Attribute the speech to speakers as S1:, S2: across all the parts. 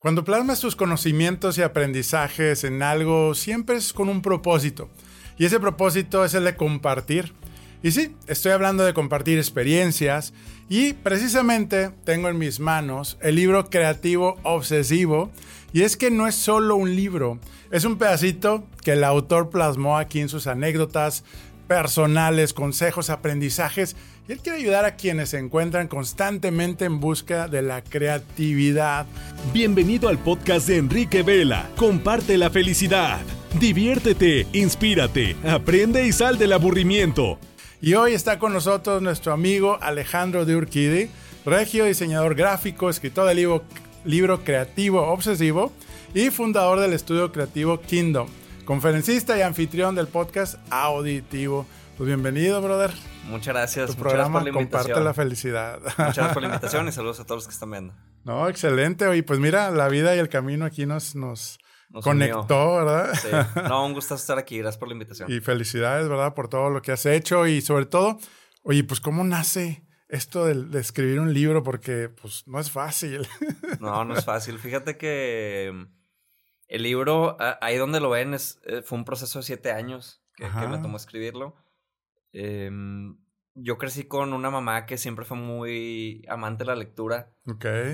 S1: Cuando plasmas tus conocimientos y aprendizajes en algo, siempre es con un propósito. Y ese propósito es el de compartir. Y sí, estoy hablando de compartir experiencias y precisamente tengo en mis manos el libro creativo obsesivo. Y es que no es solo un libro, es un pedacito que el autor plasmó aquí en sus anécdotas personales, consejos, aprendizajes y él quiere ayudar a quienes se encuentran constantemente en busca de la creatividad.
S2: Bienvenido al podcast de Enrique Vela. Comparte la felicidad. Diviértete, inspírate, aprende y sal del aburrimiento.
S1: Y hoy está con nosotros nuestro amigo Alejandro de Urquidi, regio diseñador gráfico, escritor del libro, libro creativo obsesivo y fundador del estudio creativo Kingdom, conferencista y anfitrión del podcast Auditivo. Pues bienvenido, brother.
S3: Muchas gracias.
S1: Tu programa Comparte la felicidad.
S3: Muchas gracias por la invitación y saludos a todos los que están viendo.
S1: No, excelente. Oye, pues mira, la vida y el camino aquí nos, nos, conectó, ¿verdad?
S3: Sí. No, un gusto estar aquí. Gracias por la invitación.
S1: Y felicidades, ¿verdad? Por todo lo que has hecho y sobre todo, oye, pues cómo nace esto de, escribir un libro porque pues no es fácil.
S3: No, no es fácil. Fíjate que mm, el libro, ahí donde lo ven, es, eh, fue un proceso de siete años que, que me tomó escribirlo. Eh, yo crecí con una mamá que siempre fue muy amante de la lectura.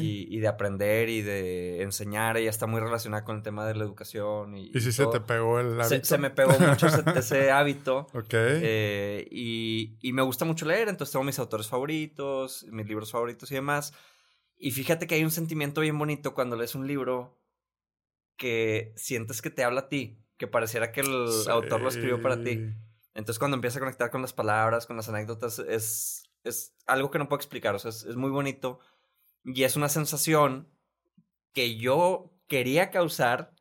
S3: Y, y, de aprender y de enseñar. Ella está muy relacionada con el tema de la educación. ¿Y,
S1: ¿Y si se te pegó el hábito?
S3: Se, me pegó mucho ese, hábito. Eh, y, y, me gusta mucho leer, entonces tengo mis autores favoritos, mis libros favoritos y demás. Y fíjate que hay un sentimiento bien bonito cuando lees un libro que sientes que te habla a ti, que pareciera que el autor lo escribió para ti. Entonces cuando empieza a conectar con las palabras, con las anécdotas, es, es algo que no puedo explicar, o sea, es, muy bonito y es una sensación que yo quería causar,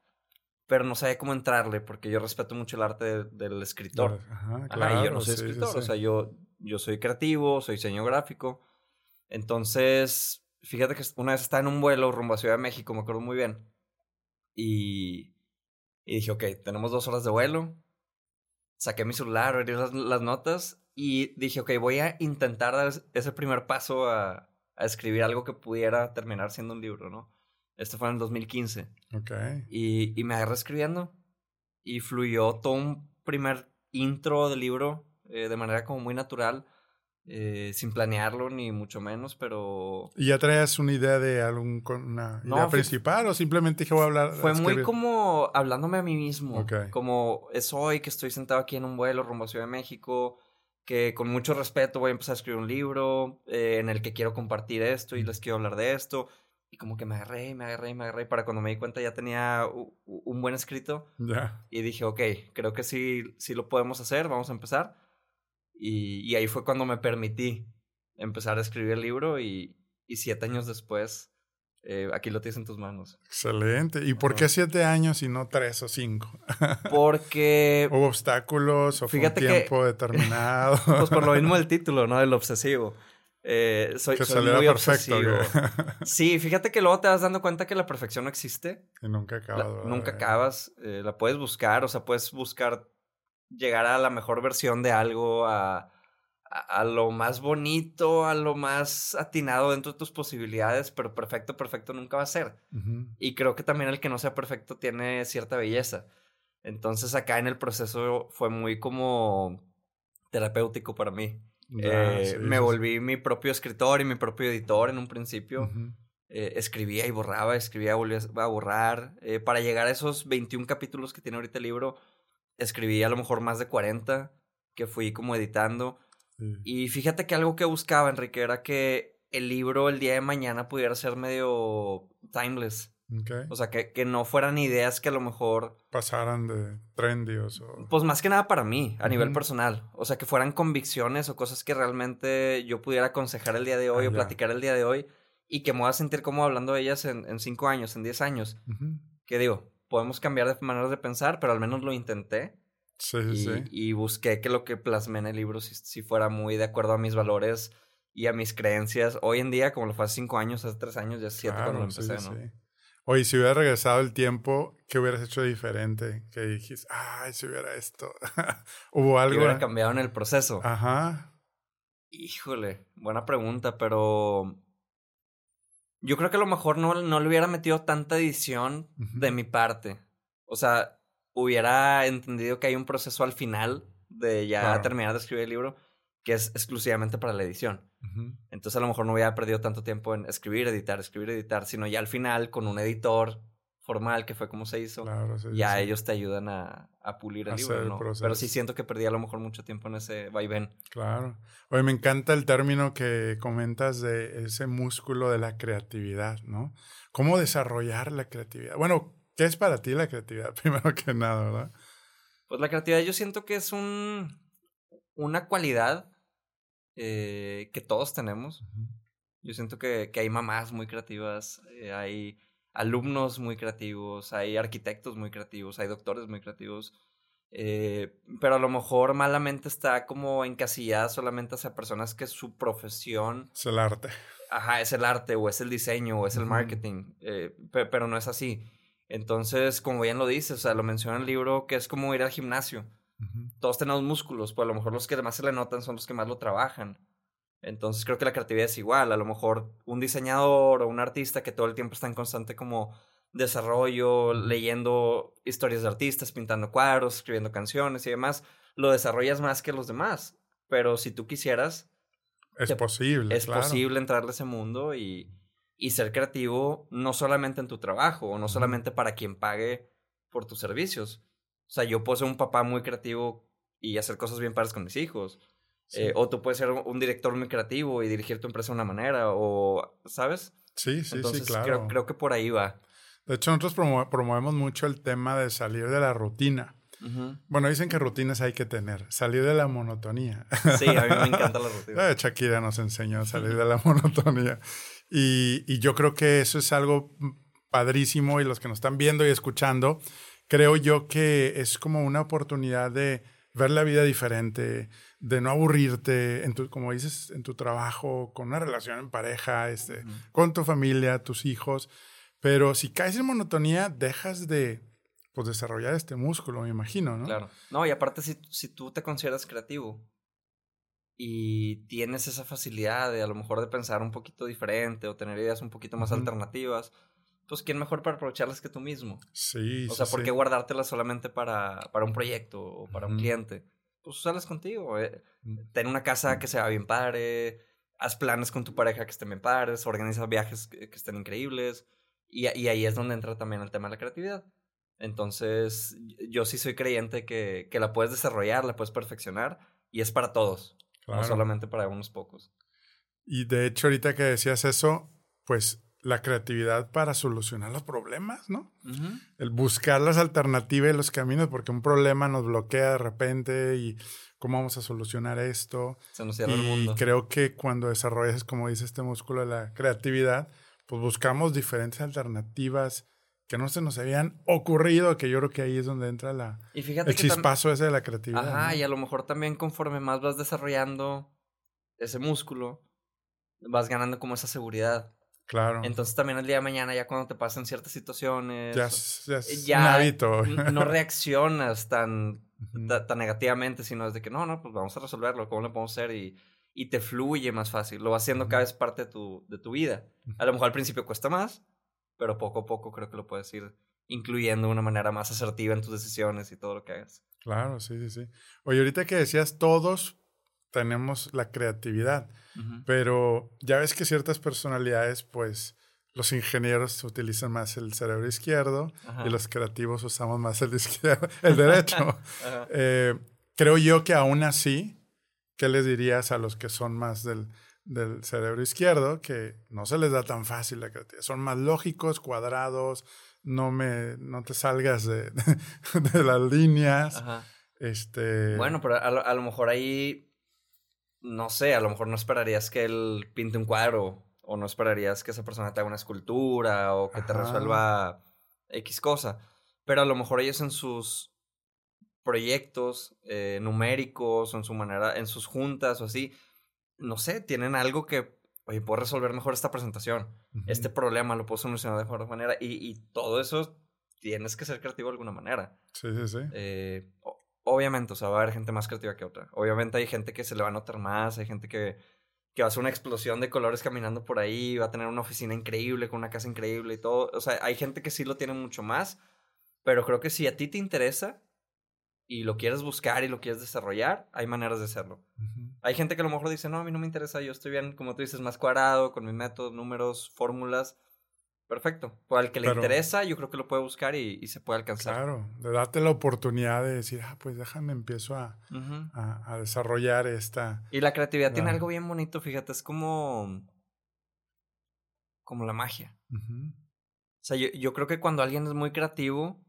S3: pero no sabía cómo entrarle, porque yo respeto mucho el arte del escritor.
S1: Ajá, claro,
S3: yo no soy escritor, o sea, yo, yo soy creativo, soy diseño gráfico. Entonces, fíjate que una vez estaba en un vuelo rumbo a Ciudad de México, me acuerdo muy bien, y, y dije, ok, tenemos dos horas de vuelo, saqué mi celular, abrí las, notas y dije, ok, voy a intentar dar ese primer paso a, a, escribir algo que pudiera terminar siendo un libro, ¿no? Esto fue en el 2015.
S1: Ok.
S3: Y, y me agarré escribiendo y fluyó todo un primer intro del libro eh, de manera como muy natural. Eh, sin planearlo ni mucho menos, pero...
S1: ¿Y ya traías una idea de algún una idea principal o simplemente dije voy a hablar?
S3: Fue muy como hablándome a mí mismo, como es hoy que estoy sentado aquí en un vuelo rumbo a Ciudad de México, que con mucho respeto voy a empezar a escribir un libro eh, en el que quiero compartir esto y les quiero hablar de esto. Y como que me agarré, me agarré, me agarré. Para cuando me di cuenta ya tenía un buen escrito. Y dije, ok, creo que sí, sí lo podemos hacer, vamos a empezar. Y, ahí fue cuando me permití empezar a escribir el libro y, siete años después, eh, aquí lo tienes en tus manos.
S1: Excelente. ¿Y por qué siete años y no tres o cinco?
S3: Porque...
S1: ¿Hubo obstáculos o fue un tiempo determinado?
S3: pues por lo mismo el título, ¿no? El obsesivo. Eh, soy, que muy perfecto. sí, fíjate que luego te vas dando cuenta que la perfección no existe.
S1: Y nunca acabas.
S3: nunca acabas. Eh, la puedes buscar, o sea, puedes buscar llegar a la mejor versión de algo, a, a, lo más bonito, a lo más atinado dentro de tus posibilidades, pero perfecto, perfecto nunca va a ser. Y creo que también el que no sea perfecto tiene cierta belleza. Entonces acá en el proceso fue muy como terapéutico para mí. Eh, me volví mi propio escritor y mi propio editor en un principio. Eh, escribía y borraba, escribía y volvía a borrar. Eh, para llegar a esos 21 capítulos que tiene ahorita el libro, escribí a lo mejor más de 40 que fui como editando. Y fíjate que algo que buscaba, Enrique, era que el libro el día de mañana pudiera ser medio timeless. O sea, que, que, no fueran ideas que a lo mejor...
S1: Pasaran de trendios o...
S3: Pues más que nada para mí, a nivel personal. O sea, que fueran convicciones o cosas que realmente yo pudiera aconsejar el día de hoy ah, o platicar el día de hoy y que me voy a sentir como hablando de ellas en, en cinco años, en diez años. Que digo, podemos cambiar de maneras de pensar, pero al menos lo intenté.
S1: Sí,
S3: y,
S1: sí.
S3: Y busqué que lo que plasmé en el libro si, fuera muy de acuerdo a mis valores y a mis creencias. Hoy en día, como lo fue hace cinco años, hace tres años, ya siete cuando lo empecé, ¿no? Sí.
S1: Oye, si hubiera regresado el tiempo, ¿qué hubieras hecho diferente? Que dijiste, ay, si hubiera esto. ¿Hubo algo?
S3: ¿Qué hubiera cambiado en el proceso?
S1: Ajá.
S3: Híjole, buena pregunta, pero Yo creo que a lo mejor no, no le hubiera metido tanta edición de mi parte. O sea, hubiera entendido que hay un proceso al final de ya terminar de escribir el libro que es exclusivamente para la edición. Entonces a lo mejor no hubiera perdido tanto tiempo en escribir, editar, escribir, editar, sino ya al final con un editor formal, que fue como se hizo, ya ellos te ayudan a, a pulir el libro, ¿no? Pero sí siento que perdí a lo mejor mucho tiempo en ese vaivén.
S1: Claro. Oye, me encanta el término que comentas de ese músculo de la creatividad, ¿no? ¿Cómo desarrollar la creatividad? Bueno, ¿qué es para ti la creatividad? Primero que nada, ¿verdad?
S3: Pues la creatividad yo siento que es un, una cualidad eh, que todos tenemos. Yo siento que, que hay mamás muy creativas, eh, hay alumnos muy creativos, hay arquitectos muy creativos, hay doctores muy creativos, eh, pero a lo mejor malamente está como encasillada solamente hacia personas que su profesión...
S1: Es el arte.
S3: Ajá, es el arte o es el diseño o es el marketing, eh, pero no es así. Entonces, como bien lo dice, o sea, lo menciona en el libro que es como ir al gimnasio. Todos tenemos músculos, pues a lo mejor los que más se le notan son los que más lo trabajan. Entonces creo que la creatividad es igual. A lo mejor un diseñador o un artista que todo el tiempo está en constante como desarrollo, leyendo historias de artistas, pintando cuadros, escribiendo canciones y demás, lo desarrollas más que los demás. Pero si tú quisieras...
S1: Es posible.
S3: Es posible entrarle a ese mundo y, y ser creativo no solamente en tu trabajo o no solamente para quien pague por tus servicios. O sea, yo puedo ser un papá muy creativo y hacer cosas bien padres con mis hijos. Eh, o tú puedes ser un director muy creativo y dirigir tu empresa de una manera, o, ¿sabes?
S1: Sí, sí, sí, claro.
S3: Creo, que por ahí va.
S1: De hecho, nosotros promovemos mucho el tema de salir de la rutina. Bueno, dicen que rutinas hay que tener, salir de la monotonía.
S3: Sí, a mí me encanta la rutina.
S1: Shakira nos enseñó a salir de la monotonía. Y, y yo creo que eso es algo padrísimo y los que nos están viendo y escuchando, creo yo que es como una oportunidad de ver la vida diferente, de no aburrirte, en tu, como dices, en tu trabajo, con una relación en pareja, este, con tu familia, tus hijos. Pero si caes en monotonía, dejas de pues, desarrollar este músculo, me imagino, ¿no?
S3: Claro. No, y aparte, si, si tú te consideras creativo y tienes esa facilidad de a lo mejor de pensar un poquito diferente o tener ideas un poquito más alternativas, pues quién mejor para aprovecharlas que tú mismo.
S1: Sí.
S3: O sea, ¿por qué guardártelas solamente para, para un proyecto o para un cliente? Pues usarlas contigo. Eh. Mm. Ten una casa que sea bien padre, haz planes con tu pareja que estén bien padres, organiza viajes que, estén increíbles. Y, y, ahí es donde entra también el tema de la creatividad. Entonces, yo sí soy creyente que, que la puedes desarrollar, la puedes perfeccionar y es para todos, no solamente para unos pocos.
S1: Y de hecho, ahorita que decías eso, pues la creatividad para solucionar los problemas, ¿no? El buscar las alternativas y los caminos, porque un problema nos bloquea de repente y cómo vamos a solucionar esto.
S3: Se nos cierra el mundo.
S1: creo que cuando desarrollas, como dice este músculo de la creatividad, pues buscamos diferentes alternativas que no se nos habían ocurrido, que yo creo que ahí es donde entra la, el chispazo ese de la creatividad.
S3: Ajá, y a lo mejor también conforme más vas desarrollando ese músculo, vas ganando como esa seguridad.
S1: Claro.
S3: Entonces también el día de mañana, ya cuando te pasan ciertas situaciones,
S1: ya,
S3: no reaccionas tan, tan negativamente, sino desde que no, no, pues vamos a resolverlo, ¿cómo lo podemos hacer? Y, y te fluye más fácil, lo vas haciendo cada vez parte de tu, de tu vida. A lo mejor al principio cuesta más, pero poco a poco creo que lo puedes ir incluyendo de una manera más asertiva en tus decisiones y todo lo que hagas.
S1: Claro, sí, sí, sí. Oye, ahorita que decías todos tenemos la creatividad, pero ya ves que ciertas personalidades, pues los ingenieros utilizan más el cerebro izquierdo y los creativos usamos más el izquierdo, el derecho. Eh, creo yo que aún así, ¿qué les dirías a los que son más del, del cerebro izquierdo? Que no se les da tan fácil la creatividad. Son más lógicos, cuadrados, no, me, no te salgas de, de las líneas. Este...
S3: Bueno, pero a a lo mejor ahí no sé, a lo mejor no esperarías que él pinte un cuadro o no esperarías que esa persona te haga una escultura o que te resuelva X cosa. Pero a lo mejor ellos en sus proyectos eh, numéricos o en su manera, en sus juntas o así, no sé, tienen algo que, oye, puedo resolver mejor esta presentación, este problema lo puedo solucionar de mejor manera y, y, todo eso tienes que ser creativo de alguna manera.
S1: Sí, sí, sí.
S3: Eh, Obviamente, o sea, va a haber gente más creativa que otra. Obviamente hay gente que se le va a notar más, hay gente que, que va a ser una explosión de colores caminando por ahí, va a tener una oficina increíble, con una casa increíble y todo. O sea, hay gente que sí lo tiene mucho más, pero creo que si a ti te interesa y lo quieres buscar y lo quieres desarrollar, hay maneras de hacerlo. Hay gente que a lo mejor dice, no, a mí no me interesa, yo estoy bien, como tú dices, más cuadrado, con mis métodos, números, fórmulas. Perfecto. Por al que le interesa, yo creo que lo puede buscar y, se puede alcanzar.
S1: Claro, de darte la oportunidad de decir, ah, pues déjame, empiezo a, a, desarrollar esta.
S3: Y la creatividad tiene algo bien bonito, fíjate, es como. como la magia. O sea, yo, yo creo que cuando alguien es muy creativo,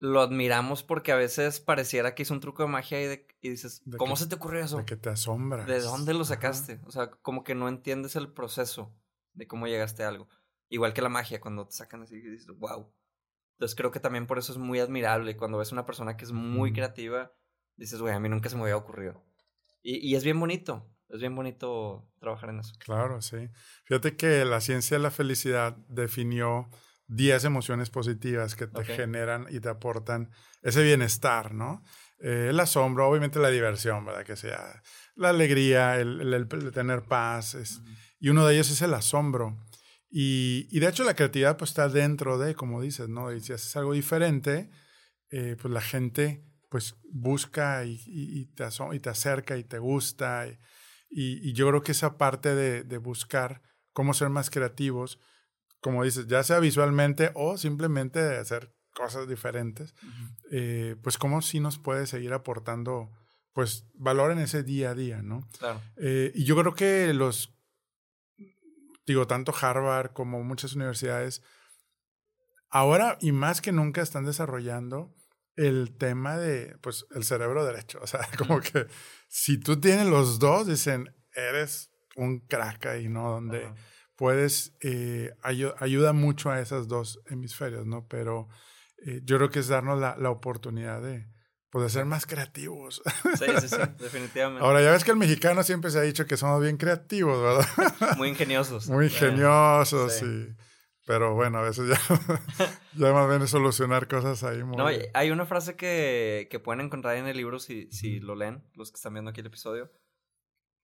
S3: lo admiramos porque a veces pareciera que hizo un truco de magia y, y dices, ¿cómo se te ocurrió eso?
S1: De que te asombra.
S3: ¿De dónde lo sacaste? O sea, como que no entiendes el proceso de cómo llegaste a algo. Igual que la magia, cuando te sacan así y dices, wow. Entonces creo que también por eso es muy admirable. Cuando ves una persona que es muy creativa, dices, güey, a mí nunca se me había ocurrido. Y, y, es bien bonito, es bien bonito trabajar en eso.
S1: Claro, sí. Fíjate que la ciencia de la felicidad definió 10 emociones positivas que te generan y te aportan ese bienestar, ¿no? Eh, el asombro, obviamente la diversión, ¿verdad? Que sea la alegría, el, el, tener paz. Es, Y uno de ellos es el asombro. Y, y, de hecho la creatividad pues está dentro de, como dices, ¿no? Y si haces algo diferente, eh, pues la gente pues busca y, y, te, y te acerca y te gusta. Y, yo creo que esa parte de, de, buscar cómo ser más creativos, como dices, ya sea visualmente o simplemente de hacer cosas diferentes, eh, pues cómo sí nos puede seguir aportando pues valor en ese día a día, ¿no?
S3: Claro.
S1: Eh, y yo creo que los digo, tanto Harvard como muchas universidades, ahora y más que nunca están desarrollando el tema de, pues, el cerebro derecho. O sea, como que si tú tienes los dos, dicen, eres un crack ahí, ¿no? Donde puedes, eh, ayuda mucho a esos dos hemisferios, ¿no? Pero eh, yo creo que es darnos la, la oportunidad de, pues ser más creativos.
S3: Sí, sí, sí, definitivamente.
S1: Ahora, ya ves que el mexicano siempre se ha dicho que somos bien creativos, ¿verdad?
S3: Muy ingeniosos.
S1: Muy ingeniosos, sí. Pero bueno, a veces ya, ya más bien es solucionar cosas ahí.
S3: Muy... No, hay una frase que, que pueden encontrar en el libro si, si lo leen, los que están viendo aquí el episodio,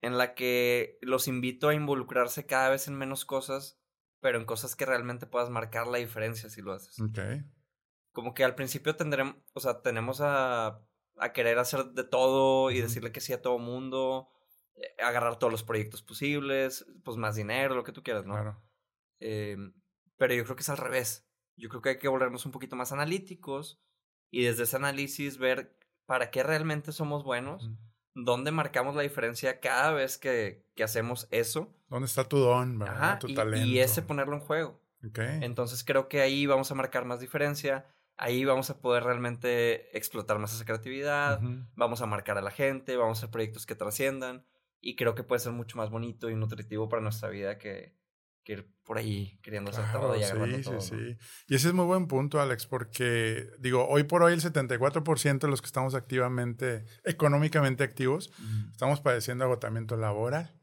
S3: en la que los invito a involucrarse cada vez en menos cosas, pero en cosas que realmente puedas marcar la diferencia si lo haces.
S1: Ok
S3: como que al principio tendremos, o sea, tenemos a, a querer hacer de todo y decirle que sí a todo mundo, eh, agarrar todos los proyectos posibles, pues más dinero, lo que tú quieras, ¿no? Claro. Em, pero yo creo que es al revés. Yo creo que hay que volvernos un poquito más analíticos y desde ese análisis ver para qué realmente somos buenos, dónde marcamos la diferencia cada vez que, que hacemos eso.
S1: ¿Dónde está tu don, verdad? tu
S3: y,
S1: talento.
S3: Y ese ponerlo en juego.
S1: Okay.
S3: Entonces creo que ahí vamos a marcar más diferencia ahí vamos a poder realmente explotar más esa creatividad, vamos a marcar a la gente, vamos a hacer proyectos que trasciendan y creo que puede ser mucho más bonito y nutritivo para nuestra vida que, que ir por ahí queriendo hacer todo y
S1: sí,
S3: todo.
S1: Sí, sí, Y ese es muy buen punto, Alex, porque digo, hoy por hoy el 74% de los que estamos activamente, económicamente activos, estamos padeciendo agotamiento laboral.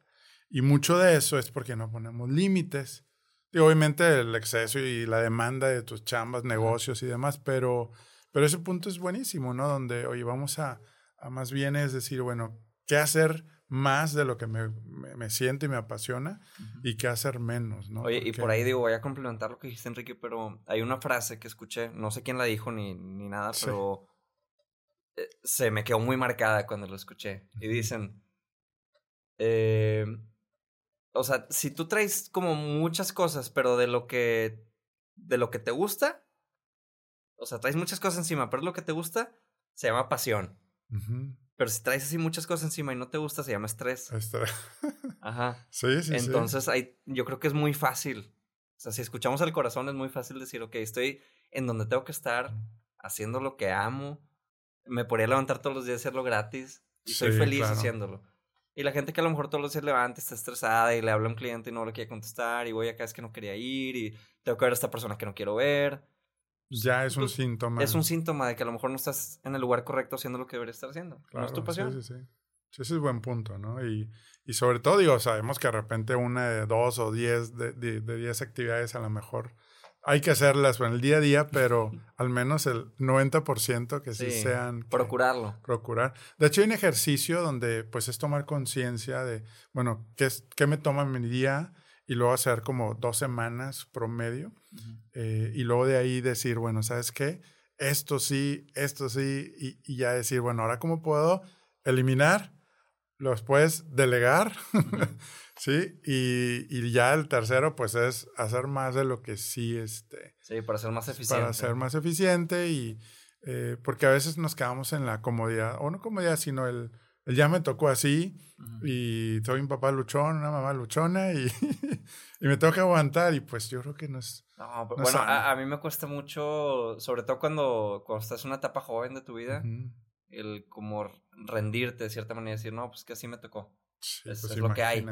S1: Y mucho de eso es porque no ponemos límites. Y obviamente el exceso y la demanda de tus chambas, negocios y demás, pero, pero ese punto es buenísimo, ¿no? Donde, oye, vamos a, a más bien es decir, bueno, ¿qué hacer más de lo que me, me, siento y me apasiona y qué hacer menos, ¿no?
S3: Oye, y por ahí digo, voy a complementar lo que dijiste, Enrique, pero hay una frase que escuché, no sé quién la dijo ni, ni nada, pero eh, se me quedó muy marcada cuando lo escuché. Y dicen, eh, o sea, si tú traes como muchas cosas, pero de lo que, de lo que te gusta, o sea, traes muchas cosas encima, pero lo que te gusta se llama pasión. Pero si traes así muchas cosas encima y no te gusta, se llama estrés.
S1: Estrés.
S3: Ajá.
S1: Sí, sí,
S3: Entonces, Hay, yo creo que es muy fácil. O sea, si escuchamos al corazón, es muy fácil decir, ok, estoy en donde tengo que estar, haciendo lo que amo. Me podría levantar todos los días y hacerlo gratis. Y soy feliz haciéndolo. Y la gente que a lo mejor todos los días levanta, está estresada y le habla a un cliente y no le quiere contestar y voy acá es que no quería ir y tengo que ver a esta persona que no quiero ver.
S1: Ya es un pues, síntoma.
S3: Es un síntoma de que a lo mejor no estás en el lugar correcto haciendo lo que deberías estar haciendo. no es tu pasión.
S1: Sí, sí, sí. sí ese es buen punto, ¿no? Y, y sobre todo, digo, sabemos que de repente una de dos o diez de, de, diez actividades a lo mejor hay que hacerlas en el día a día, pero al menos el 90% que sí, sean...
S3: procurarlo.
S1: Procurar. De hecho, hay un ejercicio donde pues es tomar conciencia de, bueno, ¿qué, es, ¿qué me toma mi día? Y luego hacer como dos semanas promedio. Eh, y luego de ahí decir, bueno, ¿sabes qué? Esto sí, esto sí, y, y ya decir, bueno, ahora cómo puedo eliminar, los puedes delegar Sí, y, y, ya el tercero, pues es hacer más de lo que sí, este...
S3: Sí, para ser más eficiente.
S1: Para ser más eficiente y... Eh, porque a veces nos quedamos en la comodidad, o no comodidad, sino el, el ya me tocó así y soy un papá luchón, una mamá luchona y, y me tengo que aguantar y pues yo creo que no es...
S3: No, bueno, a, mí me cuesta mucho, sobre todo cuando, cuando estás en una etapa joven de tu vida, el como rendirte de cierta manera y decir, no, pues que así me tocó. Sí, es, pues lo que hay.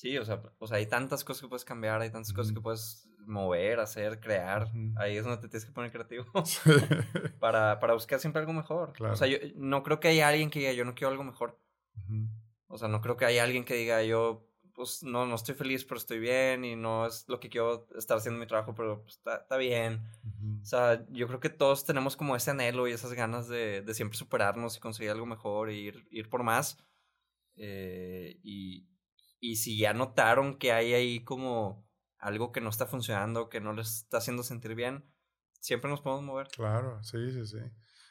S3: Sí, o sea, pues hay tantas cosas que puedes cambiar, hay tantas cosas que puedes mover, hacer, crear. Ahí es donde te tienes que poner creativo. para, para buscar siempre algo mejor. O sea, yo no creo que haya alguien que diga, yo no quiero algo mejor. O sea, no creo que haya alguien que diga, yo, pues no, no estoy feliz, pero estoy bien y no es lo que quiero estar haciendo mi trabajo, pero pues, está, está, bien. O sea, yo creo que todos tenemos como ese anhelo y esas ganas de, de siempre superarnos y conseguir algo mejor y ir, ir por más. Eh, y, y si ya notaron que hay ahí como algo que no está funcionando, que no les está haciendo sentir bien, siempre nos podemos mover.
S1: Claro, sí, sí, sí.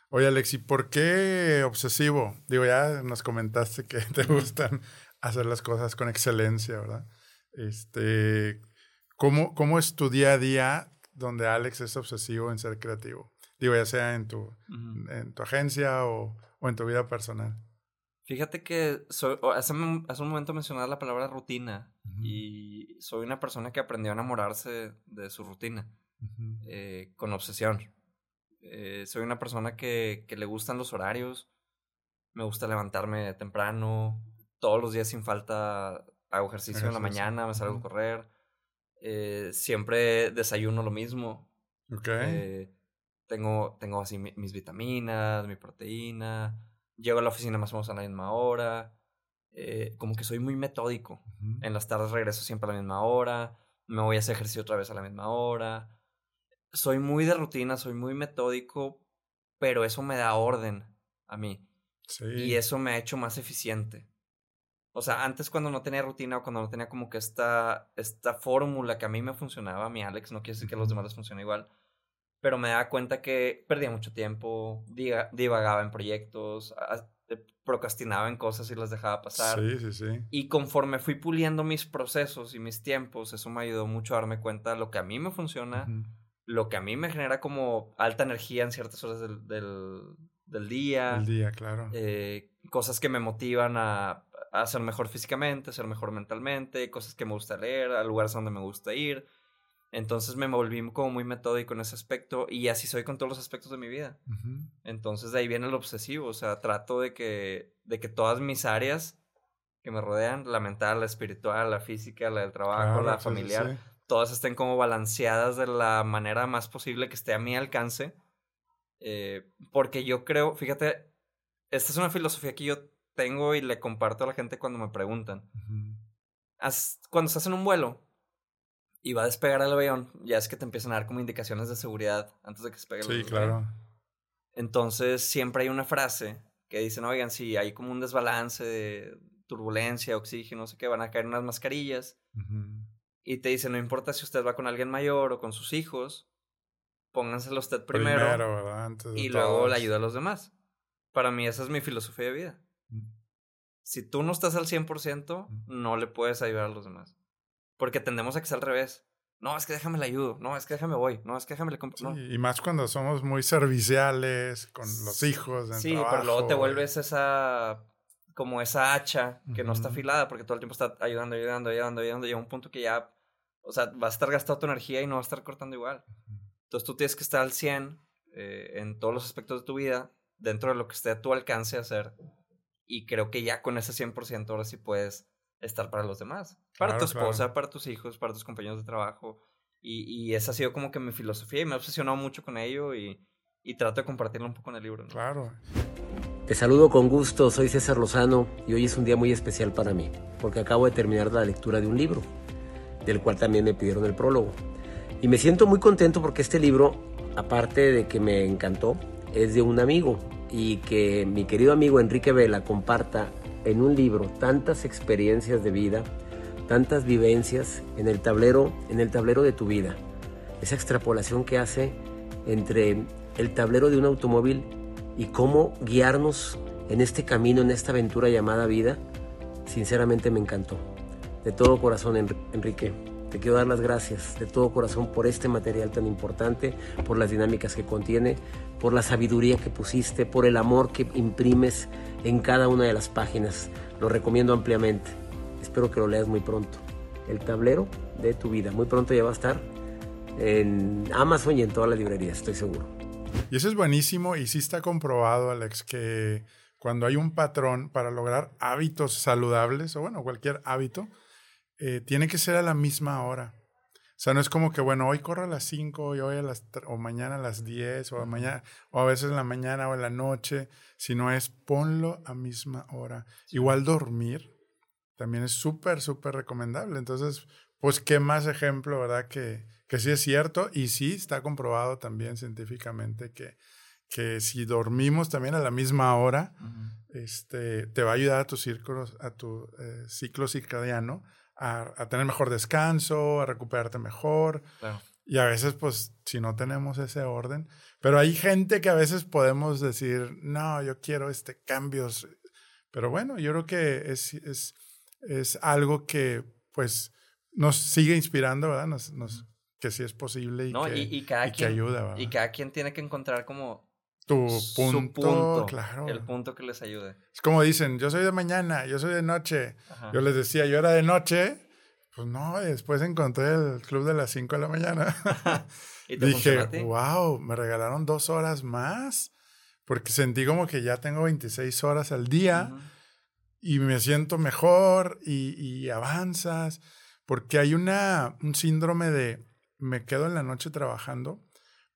S1: Oye, Alexi, ¿por qué obsesivo? Digo, ya nos comentaste que te gustan hacer las cosas con excelencia, ¿verdad? Este, ¿cómo, ¿Cómo es tu día a día donde Alex es obsesivo en ser creativo? Digo, ya sea en tu, en tu agencia o, o en tu vida personal.
S3: Fíjate que soy, hace, hace, un momento mencionaba la palabra rutina y soy una persona que aprendió a enamorarse de su rutina eh, con obsesión. Eh, soy una persona que, que, le gustan los horarios, me gusta levantarme temprano, todos los días sin falta hago ejercicio, en la mañana, me salgo a correr, eh, siempre desayuno lo mismo.
S1: Okay.
S3: tengo, tengo así mis vitaminas, mi proteína llego a la oficina más o menos a la misma hora, eh, como que soy muy metódico. En las tardes regreso siempre a la misma hora, me voy a hacer ejercicio otra vez a la misma hora. Soy muy de rutina, soy muy metódico, pero eso me da orden a mí. Y eso me ha hecho más eficiente. O sea, antes cuando no tenía rutina o cuando no tenía como que esta, esta fórmula que a mí me funcionaba, a mi Alex, no quiere decir que a los demás les funcione igual, pero me daba cuenta que perdía mucho tiempo, divagaba en proyectos, eh, procrastinaba en cosas y las dejaba pasar.
S1: Sí, sí, sí.
S3: Y conforme fui puliendo mis procesos y mis tiempos, eso me ayudó mucho a darme cuenta de lo que a mí me funciona, lo que a mí me genera como alta energía en ciertas horas del, del, día.
S1: El día, claro.
S3: Eh, cosas que me motivan a, a ser mejor físicamente, a ser mejor mentalmente, cosas que me gusta leer, a lugares donde me gusta ir entonces me volví como muy metódico en ese aspecto y así soy con todos los aspectos de mi vida. Entonces de ahí viene el obsesivo, o sea, trato de que, de que todas mis áreas que me rodean, la mental, la espiritual, la física, la del trabajo, la familiar, todas estén como balanceadas de la manera más posible que esté a mi alcance. Eh, porque yo creo, fíjate, esta es una filosofía que yo tengo y le comparto a la gente cuando me preguntan. cuando estás en un vuelo, y va a despegar el avión, ya es que te empiezan a dar como indicaciones de seguridad antes de que se pegue el
S1: avión. Sí, claro.
S3: Entonces siempre hay una frase que dicen, oigan, si hay como un desbalance de turbulencia, oxígeno, no sé qué, van a caer unas mascarillas. Y te dicen, no importa si usted va con alguien mayor o con sus hijos, pónganselo usted primero.
S1: primero ¿verdad? Antes
S3: y luego le ayuda a los demás. Para mí esa es mi filosofía de vida. Si tú no estás al 100%, no le puedes ayudar a los demás. Porque tendemos a que sea al revés. No, es que déjame le ayudo. No, es que déjame voy. No, es que déjame le compro.
S1: y más cuando somos muy serviciales con los hijos.
S3: sí, pero luego te vuelves esa. como esa hacha que no está afilada porque todo el tiempo está ayudando, ayudando, ayudando, ayudando. Y a un punto que ya. O sea, vas a estar gastando tu energía y no va a estar cortando igual. Entonces tú tienes que estar al 100 eh, en todos los aspectos de tu vida, dentro de lo que esté a tu alcance hacer. Y creo que ya con ese 100% ahora sí puedes estar para los demás. Para tu esposa, para tus hijos, para tus compañeros de trabajo. Y, y, esa ha sido como que mi filosofía y me he obsesionado mucho con ello y, y trato de compartirlo un poco en el libro.
S1: Claro.
S4: Te saludo con gusto, soy César Lozano y hoy es un día muy especial para mí, porque acabo de terminar la lectura de un libro, del cual también me pidieron el prólogo. Y me siento muy contento porque este libro, aparte de que me encantó, es de un amigo y que mi querido amigo Enrique Vela comparta en un libro tantas experiencias de vida, tantas vivencias en el tablero, en el tablero de tu vida. Esa extrapolación que hace entre el tablero de un automóvil y cómo guiarnos en este camino, en esta aventura llamada vida, sinceramente me encantó. De todo corazón, Enrique, te quiero dar las gracias de todo corazón por este material tan importante, por las dinámicas que contiene, por la sabiduría que pusiste, por el amor que imprimes en cada una de las páginas. Lo recomiendo ampliamente. Espero que lo leas muy pronto. El tablero de tu vida. Muy pronto ya va a estar en Amazon y en todas las librerías, estoy seguro.
S1: Y eso es buenísimo y sí está comprobado, Alex, que cuando hay un patrón para lograr hábitos saludables, o bueno, cualquier hábito, eh, tiene que ser a la misma hora. O sea, no es como que, bueno, hoy corro a las 5 y hoy a las o mañana a las 10 o, mañana, o a veces en la mañana o en la noche, sino es ponlo a misma hora. Igual dormir también es súper, súper recomendable. Entonces, pues qué más ejemplo, ¿verdad? Que, que sí es cierto y sí está comprobado también científicamente que, que si dormimos también a la misma hora, este, te va a ayudar a tu, círculos, a tu eh, ciclo circadiano a, tener mejor descanso, a recuperarte mejor. Y a veces, pues, si no tenemos ese orden, pero hay gente que a veces podemos decir, no, yo quiero este cambios. Pero bueno, yo creo que es, es, es algo que, pues, nos sigue inspirando, ¿verdad? Nos, nos, que sí es posible y, que,
S3: cada
S1: que ayuda,
S3: ¿verdad? Y cada quien tiene que encontrar como
S1: tu punto, claro.
S3: El punto que les ayude.
S1: Es como dicen, yo soy de mañana, yo soy de noche. Yo les decía, yo era de noche. Pues no, después encontré el club de las 5 de la mañana. ¿Y Dije, wow, me regalaron dos horas más. Porque sentí como que ya tengo 26 horas al día y me siento mejor y, y avanzas. Porque hay una, un síndrome de me quedo en la noche trabajando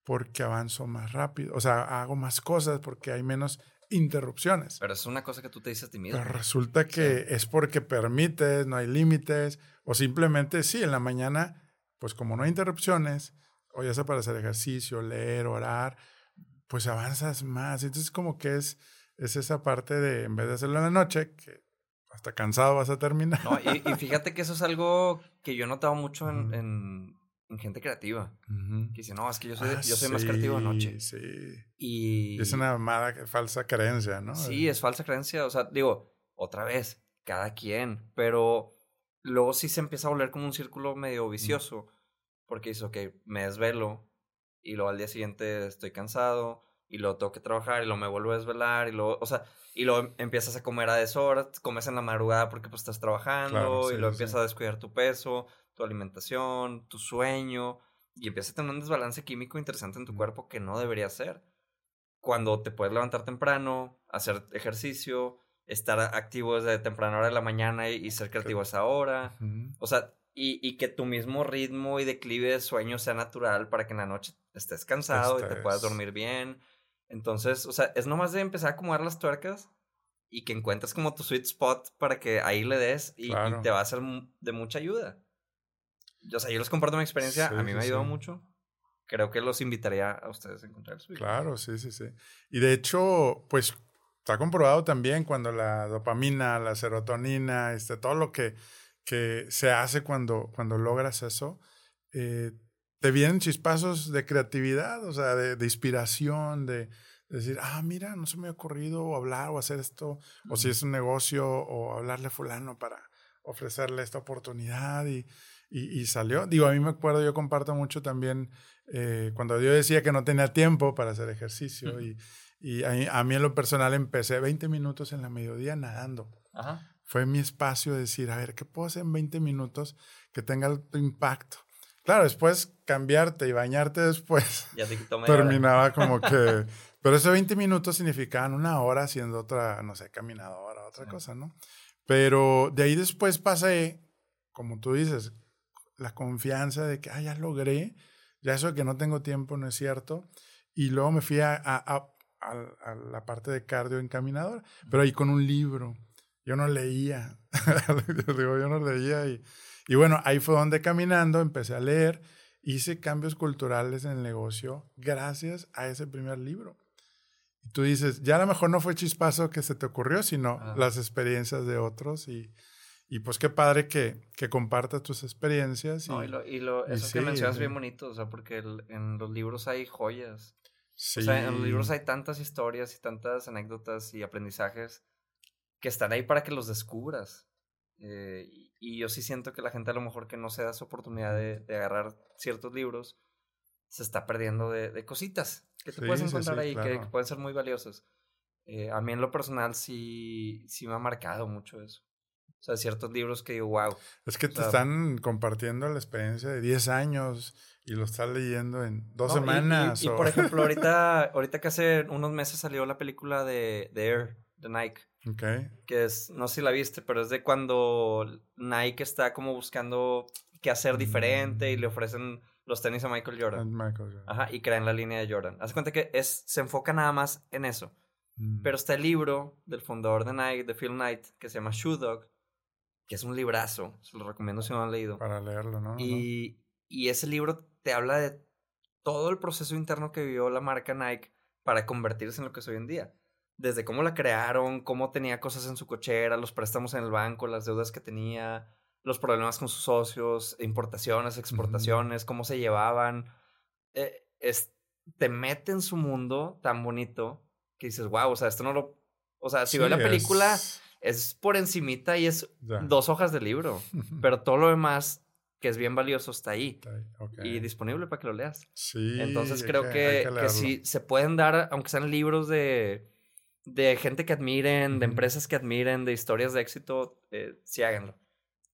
S1: porque avanzo más rápido, o sea, hago más cosas porque hay menos interrupciones.
S3: Pero es una cosa que tú te dices a ti mismo.
S1: Pero resulta que es porque permites, no hay límites, o simplemente sí, en la mañana, pues como no hay interrupciones, o ya sea para hacer ejercicio, leer, orar, pues avanzas más. Entonces como que es, es esa parte de, en vez de hacerlo en la noche, que hasta cansado vas a terminar.
S3: No, y, fíjate que eso es algo que yo he notado mucho en gente creativa. Que dice, no, es que yo soy, yo soy más creativo anoche.
S1: Sí. Y es una mala, falsa creencia, ¿no?
S3: Sí, es falsa creencia. O sea, digo, otra vez, cada quien. Pero luego sí se empieza a volver como un círculo medio vicioso. Porque dice, ok, me desvelo. Y luego al día siguiente estoy cansado. Y luego tengo que trabajar. Y luego me vuelvo a desvelar. Y luego, o sea, y luego empiezas a comer a deshoras. Comes en la madrugada porque pues estás trabajando. y luego empiezas a descuidar tu peso tu alimentación, tu sueño, y empiezas a tener un desbalance químico interesante en tu cuerpo que no debería ser. Cuando te puedes levantar temprano, hacer ejercicio, estar activo desde temprana hora de la mañana y, ser creativo a esa hora. O sea, y, y, que tu mismo ritmo y declive de sueño sea natural para que en la noche estés cansado y te puedas dormir bien. Entonces, o sea, es nomás de empezar a acomodar las tuercas y que encuentres como tu sweet spot para que ahí le des y te va a ser de mucha ayuda o sea, yo les comparto mi experiencia, a mí me ha ayudado mucho. Creo que los invitaría a ustedes a encontrar su
S1: Claro, sí, sí, sí. Y de hecho, pues está comprobado también cuando la dopamina, la serotonina, este, todo lo que, que se hace cuando, cuando logras eso, eh, te vienen chispazos de creatividad, o sea, de, de inspiración, de, decir, ah, mira, no se me ha ocurrido hablar o hacer esto, o si es un negocio, o hablarle a fulano para ofrecerle esta oportunidad y, y, salió. Digo, a mí me acuerdo, yo comparto mucho también eh, cuando yo decía que no tenía tiempo para hacer ejercicio y, y a, mí en lo personal empecé 20 minutos en la mediodía nadando. Fue mi espacio de decir, a ver, ¿qué puedo hacer en 20 minutos que tenga alto impacto? Claro, después cambiarte y bañarte después
S3: ya
S1: terminaba como que... Pero esos 20 minutos significaban una hora haciendo otra, no sé, caminadora, otra cosa, ¿no? Pero de ahí después pasé, como tú dices, la confianza de que, ah, ya logré, ya eso de que no tengo tiempo no es cierto. Y luego me fui a, a, a, la parte de cardio encaminador, pero ahí con un libro. Yo no leía, yo, digo, yo no leía y, y bueno, ahí fue donde caminando empecé a leer hice cambios culturales en el negocio gracias a ese primer libro. Y tú dices, ya a lo mejor no fue chispazo que se te ocurrió, sino
S3: Ah.
S1: las experiencias de otros y, y pues qué padre que, que compartas tus experiencias.
S3: No,
S1: y,
S3: y lo, y lo-
S1: y
S3: eso
S1: sí,
S3: que mencionas es
S1: sí.
S3: bien bonito, o sea, porque el- en los libros hay joyas.
S1: sí,
S3: O sea, en los libros hay tantas historias y tantas anécdotas y aprendizajes que están ahí para que los descubras. Eh, y, y yo sí siento que la gente a lo mejor que no se da esa oportunidad de, de agarrar ciertos libros se está perdiendo de, de cositas que te
S1: Sí,
S3: puedes encontrar ahí que- que,
S1: claro.
S3: pueden ser muy valiosas. Eh, a mí en lo personal sí, sí me ha marcado mucho eso. O sea, ciertos libros que digo, wow.
S1: Es que te
S3: sea,
S1: están compartiendo la experiencia de 10 años y lo estás leyendo en dos
S3: No, y- y-
S1: semanas.
S3: Y, por ejemplo, ahorita, ahorita que hace unos meses salió la película de, de Air, de Nike,
S1: Ok.
S3: que es, no sé si la viste, pero es de cuando Nike está como buscando qué hacer diferente y le ofrecen los tenis a Michael Jordan.
S1: Michael Jordan.
S3: Ajá, y crean la línea de Jordan. Haz cuenta que es, se enfoca nada más en eso.
S1: Mm.
S3: Pero está el libro del fundador de Nike, de Phil Knight, que se llama Shoe Dog, que es un librazo. Se lo recomiendo si no lo han leído.
S1: Para leerlo, ¿no?
S3: Y, y ese libro te habla de todo el proceso interno que vivió la marca Nike para convertirse en lo que es hoy en día. Desde cómo la crearon, cómo tenía cosas en su cochera, los préstamos en el banco, las deudas que tenía, los problemas con sus socios, importaciones, exportaciones, cómo se llevaban. Eh, es, te mete en su mundo tan bonito que dices, wow, o sea, esto no lo... O sea, si
S1: Sí,
S3: veo la película,
S1: es-
S3: es por encimita y es dos hojas de libro. Pero todo lo demás, que es bien valioso, está ahí. Y disponible para que lo leas.
S1: Sí.
S3: Entonces creo que, que, sí se pueden dar, aunque sean libros de, de gente que admiren, de empresas que admiren, de historias de éxito, eh, sí háganlo.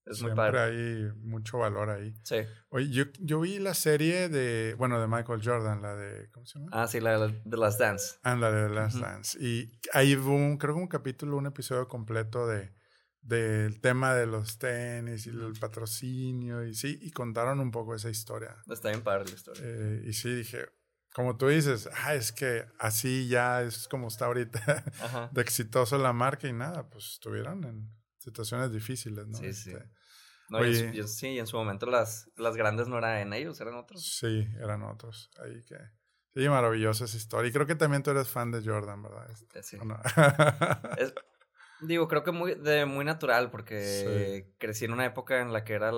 S3: Es muy
S1: Siempre
S3: padre.
S1: hay mucho valor ahí.
S3: Sí.
S1: Oye, yo, yo vi la serie de, bueno, de Michael Jordan, la de, ¿cómo se llama?
S3: Ah, sí, la de las Dance.
S1: Ah, la de The Last. Dance. Y ahí hubo un, creo que un capítulo, un episodio completo de del tema de los tenis y el patrocinio y sí, y contaron un poco esa historia.
S3: Está bien padre la historia.
S1: Eh, y sí, dije, como tú dices, ah, es que así ya es como está ahorita
S3: Ajá.
S1: de exitoso la marca y nada, pues estuvieron en situaciones difíciles, ¿no?
S3: Sí, sí.
S1: Este,
S3: No, y en su-
S1: Oye.
S3: sí, y en su momento las, las grandes no eran ellos, eran otros.
S1: Sí, eran otros. Ahí que. Sí, maravillosa esa historia. Y creo que también tú eres fan de Jordan, ¿verdad? Este,
S3: Eh, Sí.
S1: ¿o no?
S3: Es- digo, creo que muy, de muy natural, porque crecí en una época en la que era el,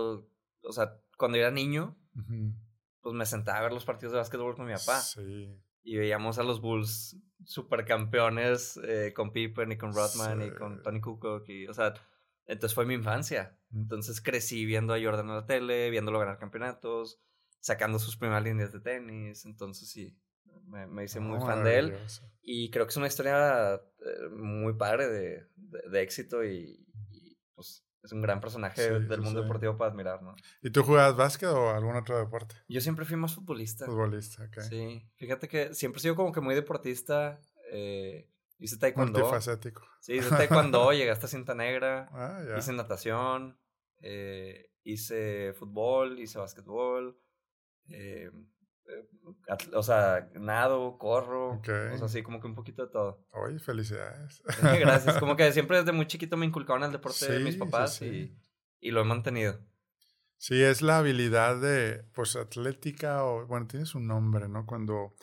S3: o sea, cuando era niño,
S1: Ujú.
S3: pues me sentaba a ver los partidos de básquetbol con mi papá.
S1: Sí.
S3: Y veíamos a los Bulls supercampeones eh, con Pippen y con Rodman y
S1: Sí.
S3: con Tony Kukoc. Y, o sea, entonces fue mi infancia. Entonces crecí viendo a Jordan en la tele, viéndolo ganar campeonatos, sacando sus primeras líneas de tenis. Entonces sí, me, me hice muy fan de él. Y creo que es una historia eh, muy padre de, de- de éxito y, y, pues es un gran personaje
S1: Sí,
S3: del mundo
S1: sí.
S3: deportivo para admirar, ¿no?
S1: ¿Y tú jugabas básquet o algún otro deporte?
S3: Yo siempre fui más futbolista.
S1: Futbolista, ok.
S3: Sí, fíjate que siempre he sido como que muy deportista. Eh, hice taekwondo.
S1: Multifacético.
S3: Sí, hice taekwondo, llegué hasta cinta negra.
S1: Ah, ya.
S3: Hice natación. Eh, hice fútbol, hice básquetbol. eh, eh, o sea, nado, corro. O sea, así como que un poquito de todo.
S1: Oye, felicidades.
S3: Gracias. Como que siempre desde muy chiquito me inculcaban el deporte de mis
S1: sí,
S3: papás
S1: sí.
S3: Y, y lo he mantenido.
S1: Sí, es la habilidad de, pues, atlética o, bueno, tienes un nombre, ¿no? Cuando,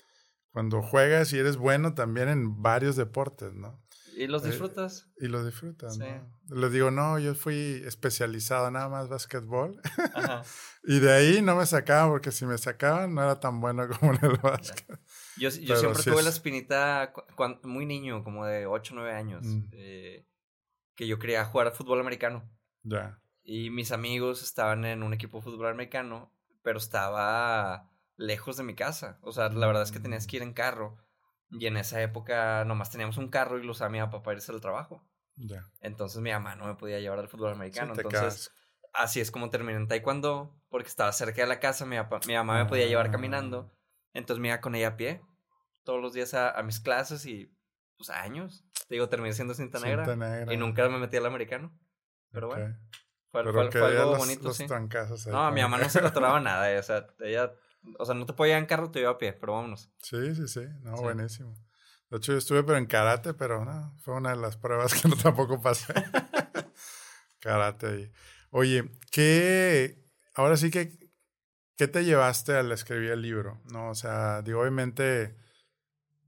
S1: cuando juegas y eres bueno también en varios deportes, ¿no?
S3: ¿Y los
S1: Eh,
S3: disfrutas?
S1: Y lo disfrutas,
S3: Sí.
S1: ¿no? Les digo, no, yo fui especializado nada más básquetbol.
S3: Ajá.
S1: y de ahí no me sacaban, porque si me sacaban no era tan bueno como en el básquet.
S3: Yo, siempre
S1: sí
S3: tuve
S1: es-
S3: la espinita muy niño, como de 8 o 9 años,
S1: Mm.
S3: eh, que yo quería jugar fútbol americano.
S1: Ya.
S3: Y mis amigos estaban en un equipo de fútbol americano, pero estaba lejos de mi casa. O sea, la verdad es que tenías que ir en carro. Y en esa época nomás teníamos un carro y lo usaba mi papá para irse al trabajo.
S1: Ya.
S3: Entonces mi mamá no me podía llevar al fútbol americano. Entonces así es como terminé en taekwondo, porque estaba cerca de la casa, mi, papá- mi mamá me podía llevar
S1: Ah.
S3: caminando, entonces me iba con ella a pie todos los días a, a mis clases y pues años. Te digo, terminé siendo cinta negra,
S1: cinta negra.
S3: y nunca me metí al americano. Pero bueno, fue,
S1: Pero
S3: fue-
S1: que
S3: fue algo
S1: los,
S3: bonito,
S1: los
S3: sí. No, mi mamá no se atoraba nada, eh, o sea, ella, o sea, no te podía en carro, te iba a pie, pero vámonos.
S1: Sí, sí, sí. No,
S3: Sí.
S1: buenísimo. De hecho, yo estuve pero en karate, pero no, fue una de las pruebas que no tampoco pasé. karate ahí. Oye, ¿qué? Ahora sí que, ¿qué te llevaste al escribir el libro? No, o sea, digo, obviamente,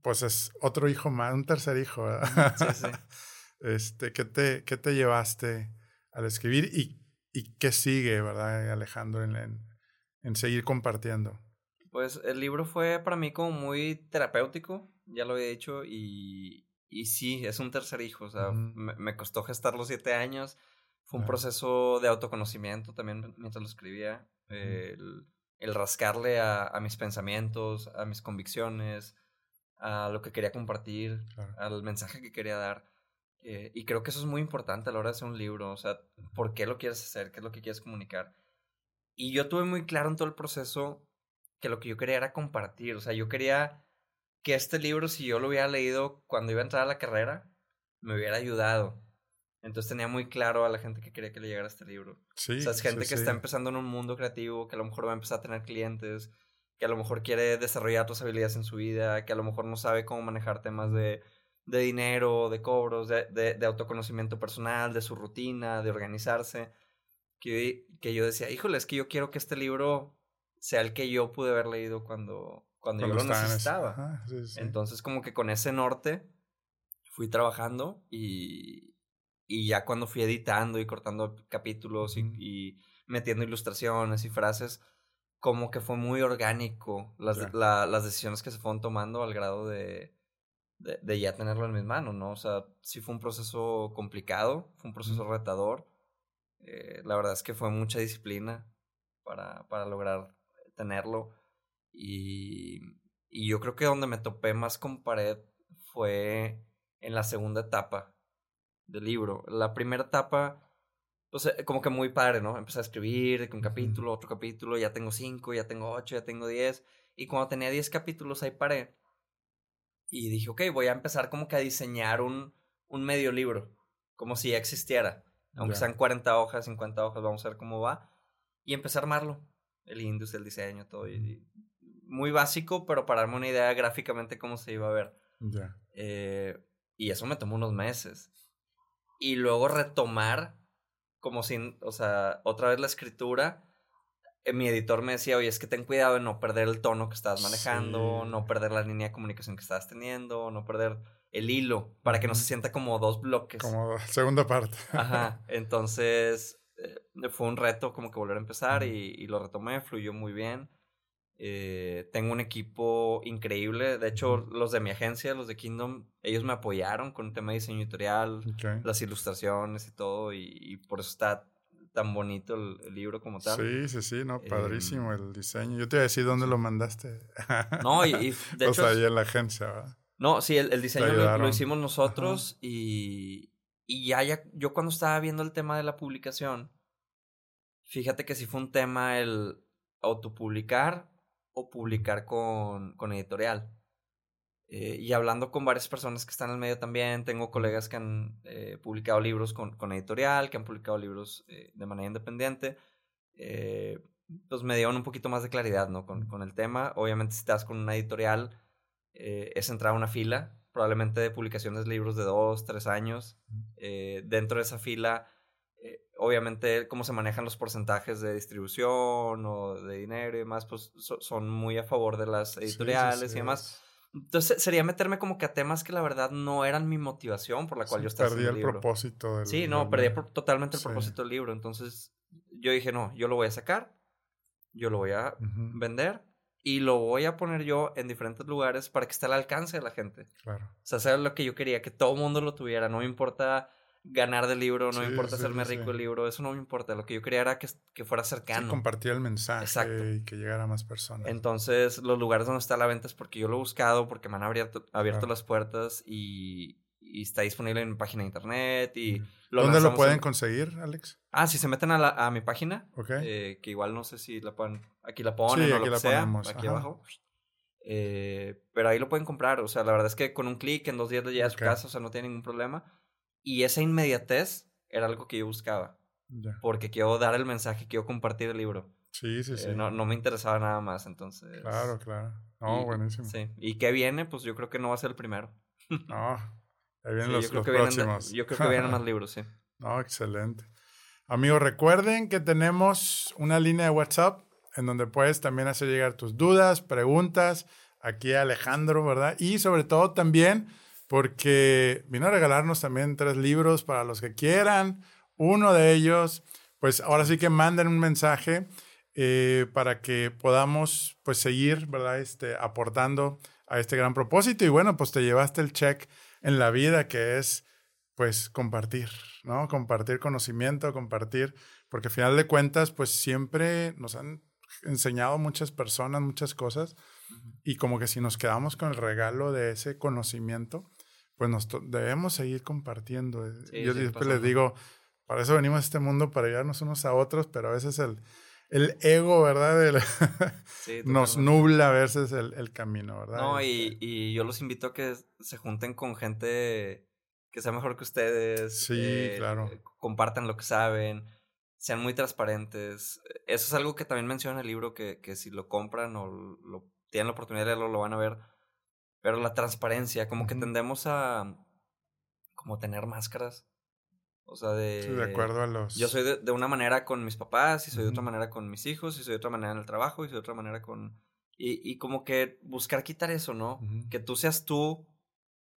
S1: pues es otro hijo más, un tercer hijo. ¿verdad?
S3: Sí, sí.
S1: Este, ¿qué te, qué te llevaste al escribir y, y qué sigue, verdad, Alejandro, en, en, en seguir compartiendo?
S3: Pues el libro fue para mí como muy terapéutico, ya lo había dicho, y, y sí, es un tercer hijo, o sea, me, me costó gestar los siete años, fue un proceso de autoconocimiento también mientras lo escribía, el, el rascarle a, a mis pensamientos, a mis convicciones, a lo que quería compartir, al mensaje que quería dar. eh, y creo que eso es muy importante a la hora de hacer un libro, o sea, ¿por qué lo quieres hacer? ¿Qué es lo que quieres comunicar? Y yo tuve muy claro en todo el proceso que lo que yo quería era compartir, o sea, yo quería que este libro, si yo lo hubiera leído cuando iba a entrar a la carrera, me hubiera ayudado. Entonces tenía muy claro a la gente que quería que le llegara este libro.
S1: Sí.
S3: o sea, es gente
S1: sí,
S3: que
S1: sí.
S3: está empezando en un mundo creativo, que a lo mejor va a empezar a tener clientes, que a lo mejor quiere desarrollar otras habilidades en su vida, que a lo mejor no sabe cómo manejar temas de, de dinero, de cobros, de, de, de autoconocimiento personal, de su rutina, de organizarse. Que, que yo decía, híjole, es que yo quiero que este libro sea el que yo pude haber leído cuando, cuando, yo lo necesitaba.
S1: Ajá, sí, sí.
S3: Entonces, como que con ese norte fui trabajando y, y ya cuando fui editando y cortando capítulos y, metiendo ilustraciones y frases, como que fue muy orgánico las, la- las decisiones que se fueron tomando al grado de, de, de ya tenerlo en mis manos, ¿no? O sea, sí fue un proceso complicado, fue un proceso retador. Eh, la verdad es que fue mucha disciplina para, para lograr tenerlo. Y, y yo creo que donde me topé más con pared fue en la segunda etapa del libro. La primera etapa, pues eh, como que muy padre, ¿no? Empecé a escribir un capítulo, otro capítulo, ya tengo cinco, ya tengo ocho, ya tengo diez. Y cuando tenía diez capítulos ahí paré. Y dije, ok, voy a empezar como que a diseñar un, un medio libro, como si ya existiera. Aunque
S1: Ya.
S3: sean 40 hojas, 50 hojas, vamos a ver cómo va. Y empecé a armarlo. El indus, el diseño, todo. y- muy básico, pero para darme una idea gráficamente cómo se iba a ver. Eh, y eso me tomó unos meses. Y luego retomar, como sin, o sea, otra vez la escritura. Eh, mi editor me decía, oye, es que ten cuidado de no perder el tono que estás manejando,
S1: Sí.
S3: no perder la línea de comunicación que estás teniendo, no perder el hilo, para que no se sienta como dos bloques.
S1: Como segunda parte.
S3: Ajá, entonces eh, fue un reto como que volver a empezar y, y lo retomé, fluyó muy bien. Eh, tengo un equipo increíble, de hecho los de mi agencia, los de Kingdom, ellos me apoyaron con el tema de diseño editorial, las ilustraciones y todo, y, y por eso está tan bonito el, el libro como tal.
S1: Sí, sí, sí, no,
S3: Em,
S1: padrísimo el diseño. Yo te iba a decir dónde lo mandaste.
S3: No, y, y de
S1: o
S3: hecho...
S1: sea, ahí en la agencia, ¿verdad?
S3: No, sí, el, el diseño lo, hicimos nosotros y, y ya, ya, yo cuando estaba viendo el tema de la publicación, fíjate que sí fue un tema el autopublicar o publicar con, con editorial. Eh, y hablando con varias personas que están en el medio también, tengo colegas que han eh, publicado libros con, con editorial, que han publicado libros eh, de manera independiente. Pues me dieron un poquito más de claridad ¿no? con, con el tema. Obviamente si estás con una editorial, eh, es entrar a una fila, probablemente de publicaciones de libros de dos, tres años. Eh, dentro de esa fila, eh, obviamente cómo se manejan los porcentajes de distribución o de dinero y demás, pues so- son muy a favor de las
S1: Sí, sí,
S3: editoriales
S1: sí,
S3: y demás.
S1: es-
S3: Entonces sería meterme como que a temas que la verdad no eran mi motivación por la cual yo estaba
S1: Perdí
S3: haciendo
S1: el
S3: libro.
S1: propósito del.
S3: Sí, no, perdí por- totalmente el propósito del libro. Entonces yo dije, no, yo lo voy a sacar, yo lo voy a vender y lo voy a poner yo en diferentes lugares para que esté al alcance de la gente.
S1: Claro.
S3: O sea, eso es lo que yo quería, que todo el mundo lo tuviera. No me importa ganar del libro, no me importa
S1: sí,
S3: hacerme
S1: sí,
S3: rico del libro, eso no me importa. Lo que yo quería era que, que fuera cercano.
S1: compartir el mensaje
S3: Exacto.
S1: y que llegara a más personas.
S3: Entonces, los lugares donde está la venta es porque yo lo he buscado, porque me han abierto, abierto
S1: Claro.
S3: las puertas y, y está disponible en mi página de internet. Y. lo
S1: ¿Dónde lo pueden
S3: en-
S1: conseguir, Alex?
S3: Ah, si se meten a, la- a mi página,
S1: Ok.
S3: eh, que igual no sé si la pueden, aquí la ponen
S1: Sí,
S3: o
S1: aquí
S3: lo
S1: la
S3: que sea,
S1: ponemos,
S3: aquí
S1: ajá.
S3: abajo. Eh, pero ahí lo pueden comprar, o sea, la verdad es que con un clic en dos días le llega a
S1: Ok.
S3: su casa, o sea, no tiene ningún problema. Y esa inmediatez era algo que yo buscaba,
S1: Ya.
S3: porque quiero dar el mensaje, quiero compartir el libro.
S1: Sí, sí,
S3: Eh,
S1: sí.
S3: no, no me interesaba nada más, entonces.
S1: Claro, claro. No,
S3: y-
S1: buenísimo.
S3: Sí. ¿Y qué viene? Pues yo creo que no va a ser el primero.
S1: No, ahí vienen
S3: Sí,
S1: los,
S3: yo, creo
S1: los
S3: que vienen de-
S1: próximos.
S3: yo creo que vienen más libros, sí.
S1: No, excelente. Amigos, recuerden que tenemos una línea de WhatsApp en donde puedes también hacer llegar tus dudas, preguntas, aquí a Alejandro, ¿verdad? Y sobre todo también porque vino a regalarnos también tres libros para los que quieran. Uno de ellos, pues ahora sí que manden un mensaje eh, para que podamos pues seguir, ¿verdad? Este, aportando a este gran propósito. Y bueno, pues te llevaste el check en la vida que es pues compartir, ¿no? Compartir conocimiento, compartir, porque al final de cuentas pues siempre nos han enseñado muchas personas muchas cosas y como que si nos quedamos con el regalo de ese conocimiento, pues nos debemos seguir compartiendo. Yo siempre les digo, para eso venimos a este mundo, para ayudarnos unos a otros, pero a veces el, el ego, ¿verdad? nos nubla a veces el, el camino, ¿verdad?
S3: No, y, este y, yo los invito a que se junten con gente que sea mejor que ustedes.
S1: Sí, eh, claro.
S3: Compartan lo que saben, sean muy transparentes. Eso es algo que también menciona el libro, que, que si lo compran o lo, tienen la oportunidad de leerlo, lo van a ver pero la transparencia, como que tendemos a como tener máscaras. O sea, de...
S1: Sí, de acuerdo a los...
S3: Yo soy de, una manera con mis papás, y soy de otra manera con mis hijos, y soy de otra manera en el trabajo, y soy de otra manera con... Y, y como que buscar quitar eso, ¿no? Que tú seas tú,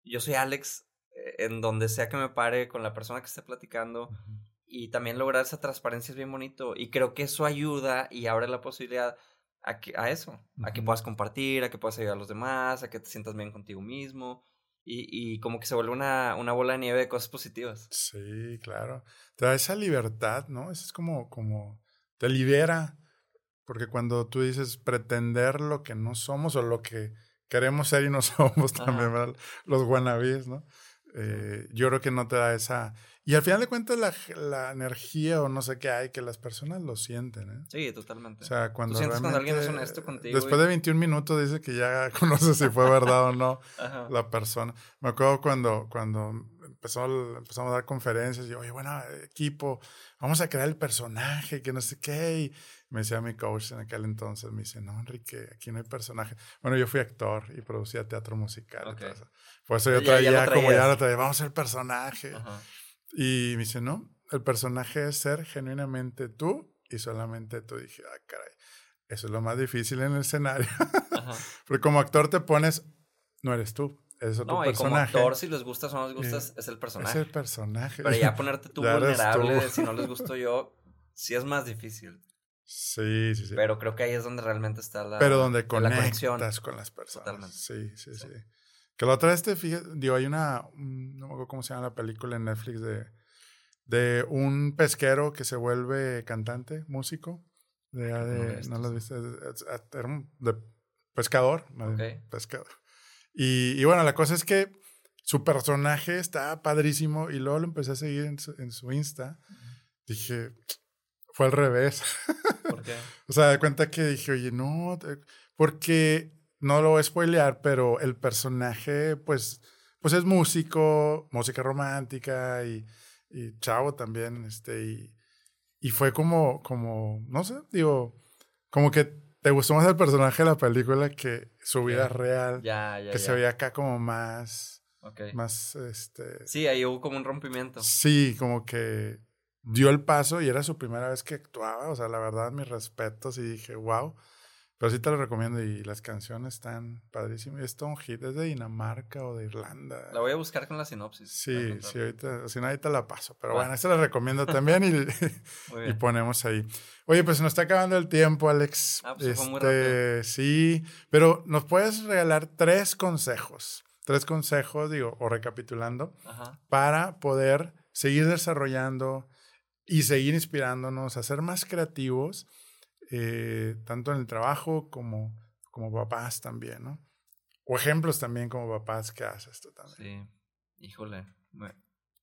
S3: yo soy Alex, eh, en donde sea que me pare con la persona que esté platicando. Y también lograr esa transparencia es bien bonito. Y creo que eso ayuda y abre la posibilidad a, que, a eso, a que puedas compartir, a que puedas ayudar a los demás, a que te sientas bien contigo mismo. Y, y como que se vuelve una, una, bola de nieve de cosas positivas.
S1: Sí, claro. Te da esa libertad, ¿no? Eso es como, como, te libera, porque cuando tú dices pretender lo que no somos o lo que queremos ser y no somos también, ¿verdad? los wannabes, ¿no? Eh, yo creo que no te da esa, y al final de cuentas, la, la, energía o no sé qué hay, que las personas lo sienten, ¿eh?
S3: Sí, totalmente.
S1: O sea, cuando,
S3: sientes cuando alguien es honesto contigo.
S1: Después de 21 minutos dice que ya conoce si fue verdad o no la persona. Me acuerdo cuando, cuando empezó, empezamos a dar conferencias y, oye, bueno, equipo, vamos a crear el personaje, que no sé qué. Y me decía mi coach en aquel entonces, me dice, no, Enrique, aquí no hay personaje. Bueno, yo fui actor y producía teatro musical. Okay. Por eso yo traía, como ya lo traía, vamos a ser personaje. Ajá. Y me dice, no, el personaje es ser genuinamente tú y solamente tú. dije, ah, caray, eso es lo más difícil en el escenario. Porque como actor te pones, no eres tú, es otro no, personaje.
S3: Y como actor, si les gustas o no les gustas, es el personaje.
S1: Es el personaje.
S3: Pero ya ponerte tú vulnerable, si no les gusto yo, sí es más difícil.
S1: Sí, sí, sí.
S3: Pero creo que ahí es donde realmente está la
S1: Pero donde conectas con las personas. Totalmente. Sí, sí, sí. Que la otra vez te fijas, digo, hay una, no me acuerdo cómo se llama la película en Netflix de, de un pesquero que se vuelve cantante, músico. De, de no, lo viste, de, pescador, pescador. Y, y, bueno, la cosa es que su personaje está padrísimo y luego lo empecé a seguir en su, en su Insta. Dije, fue al revés.
S3: ¿Por qué?
S1: o sea, de cuenta que dije, oye, no, porque no lo voy a spoilear, pero el personaje, pues, pues es músico, música romántica y, y chavo también, este, y, y fue como, como, no sé, digo, como que te gustó más el personaje de la película que su vida real, que se veía acá como más, más, este...
S3: Sí, ahí hubo como un rompimiento.
S1: Sí, como que dio el paso y era su primera vez que actuaba, o sea, la verdad, mis respetos y dije, wow. Pero sí te lo recomiendo y las canciones están padrísimas. Es un hit, es de Dinamarca o de Irlanda.
S3: La voy a buscar con la sinopsis.
S1: Sí, sí, ahorita, si no, ahorita la paso. Pero bueno, esta la recomiendo también y, y, ponemos ahí. Oye, pues nos está acabando el tiempo, Alex.
S3: Ah, pues fue muy este,
S1: Sí, pero nos puedes regalar tres consejos. Tres consejos, digo, o recapitulando, para poder seguir desarrollando y seguir inspirándonos a ser más creativos eh, tanto en el trabajo como, como papás también, ¿no? O ejemplos también como papás que haces esto también.
S3: Sí, híjole, muy,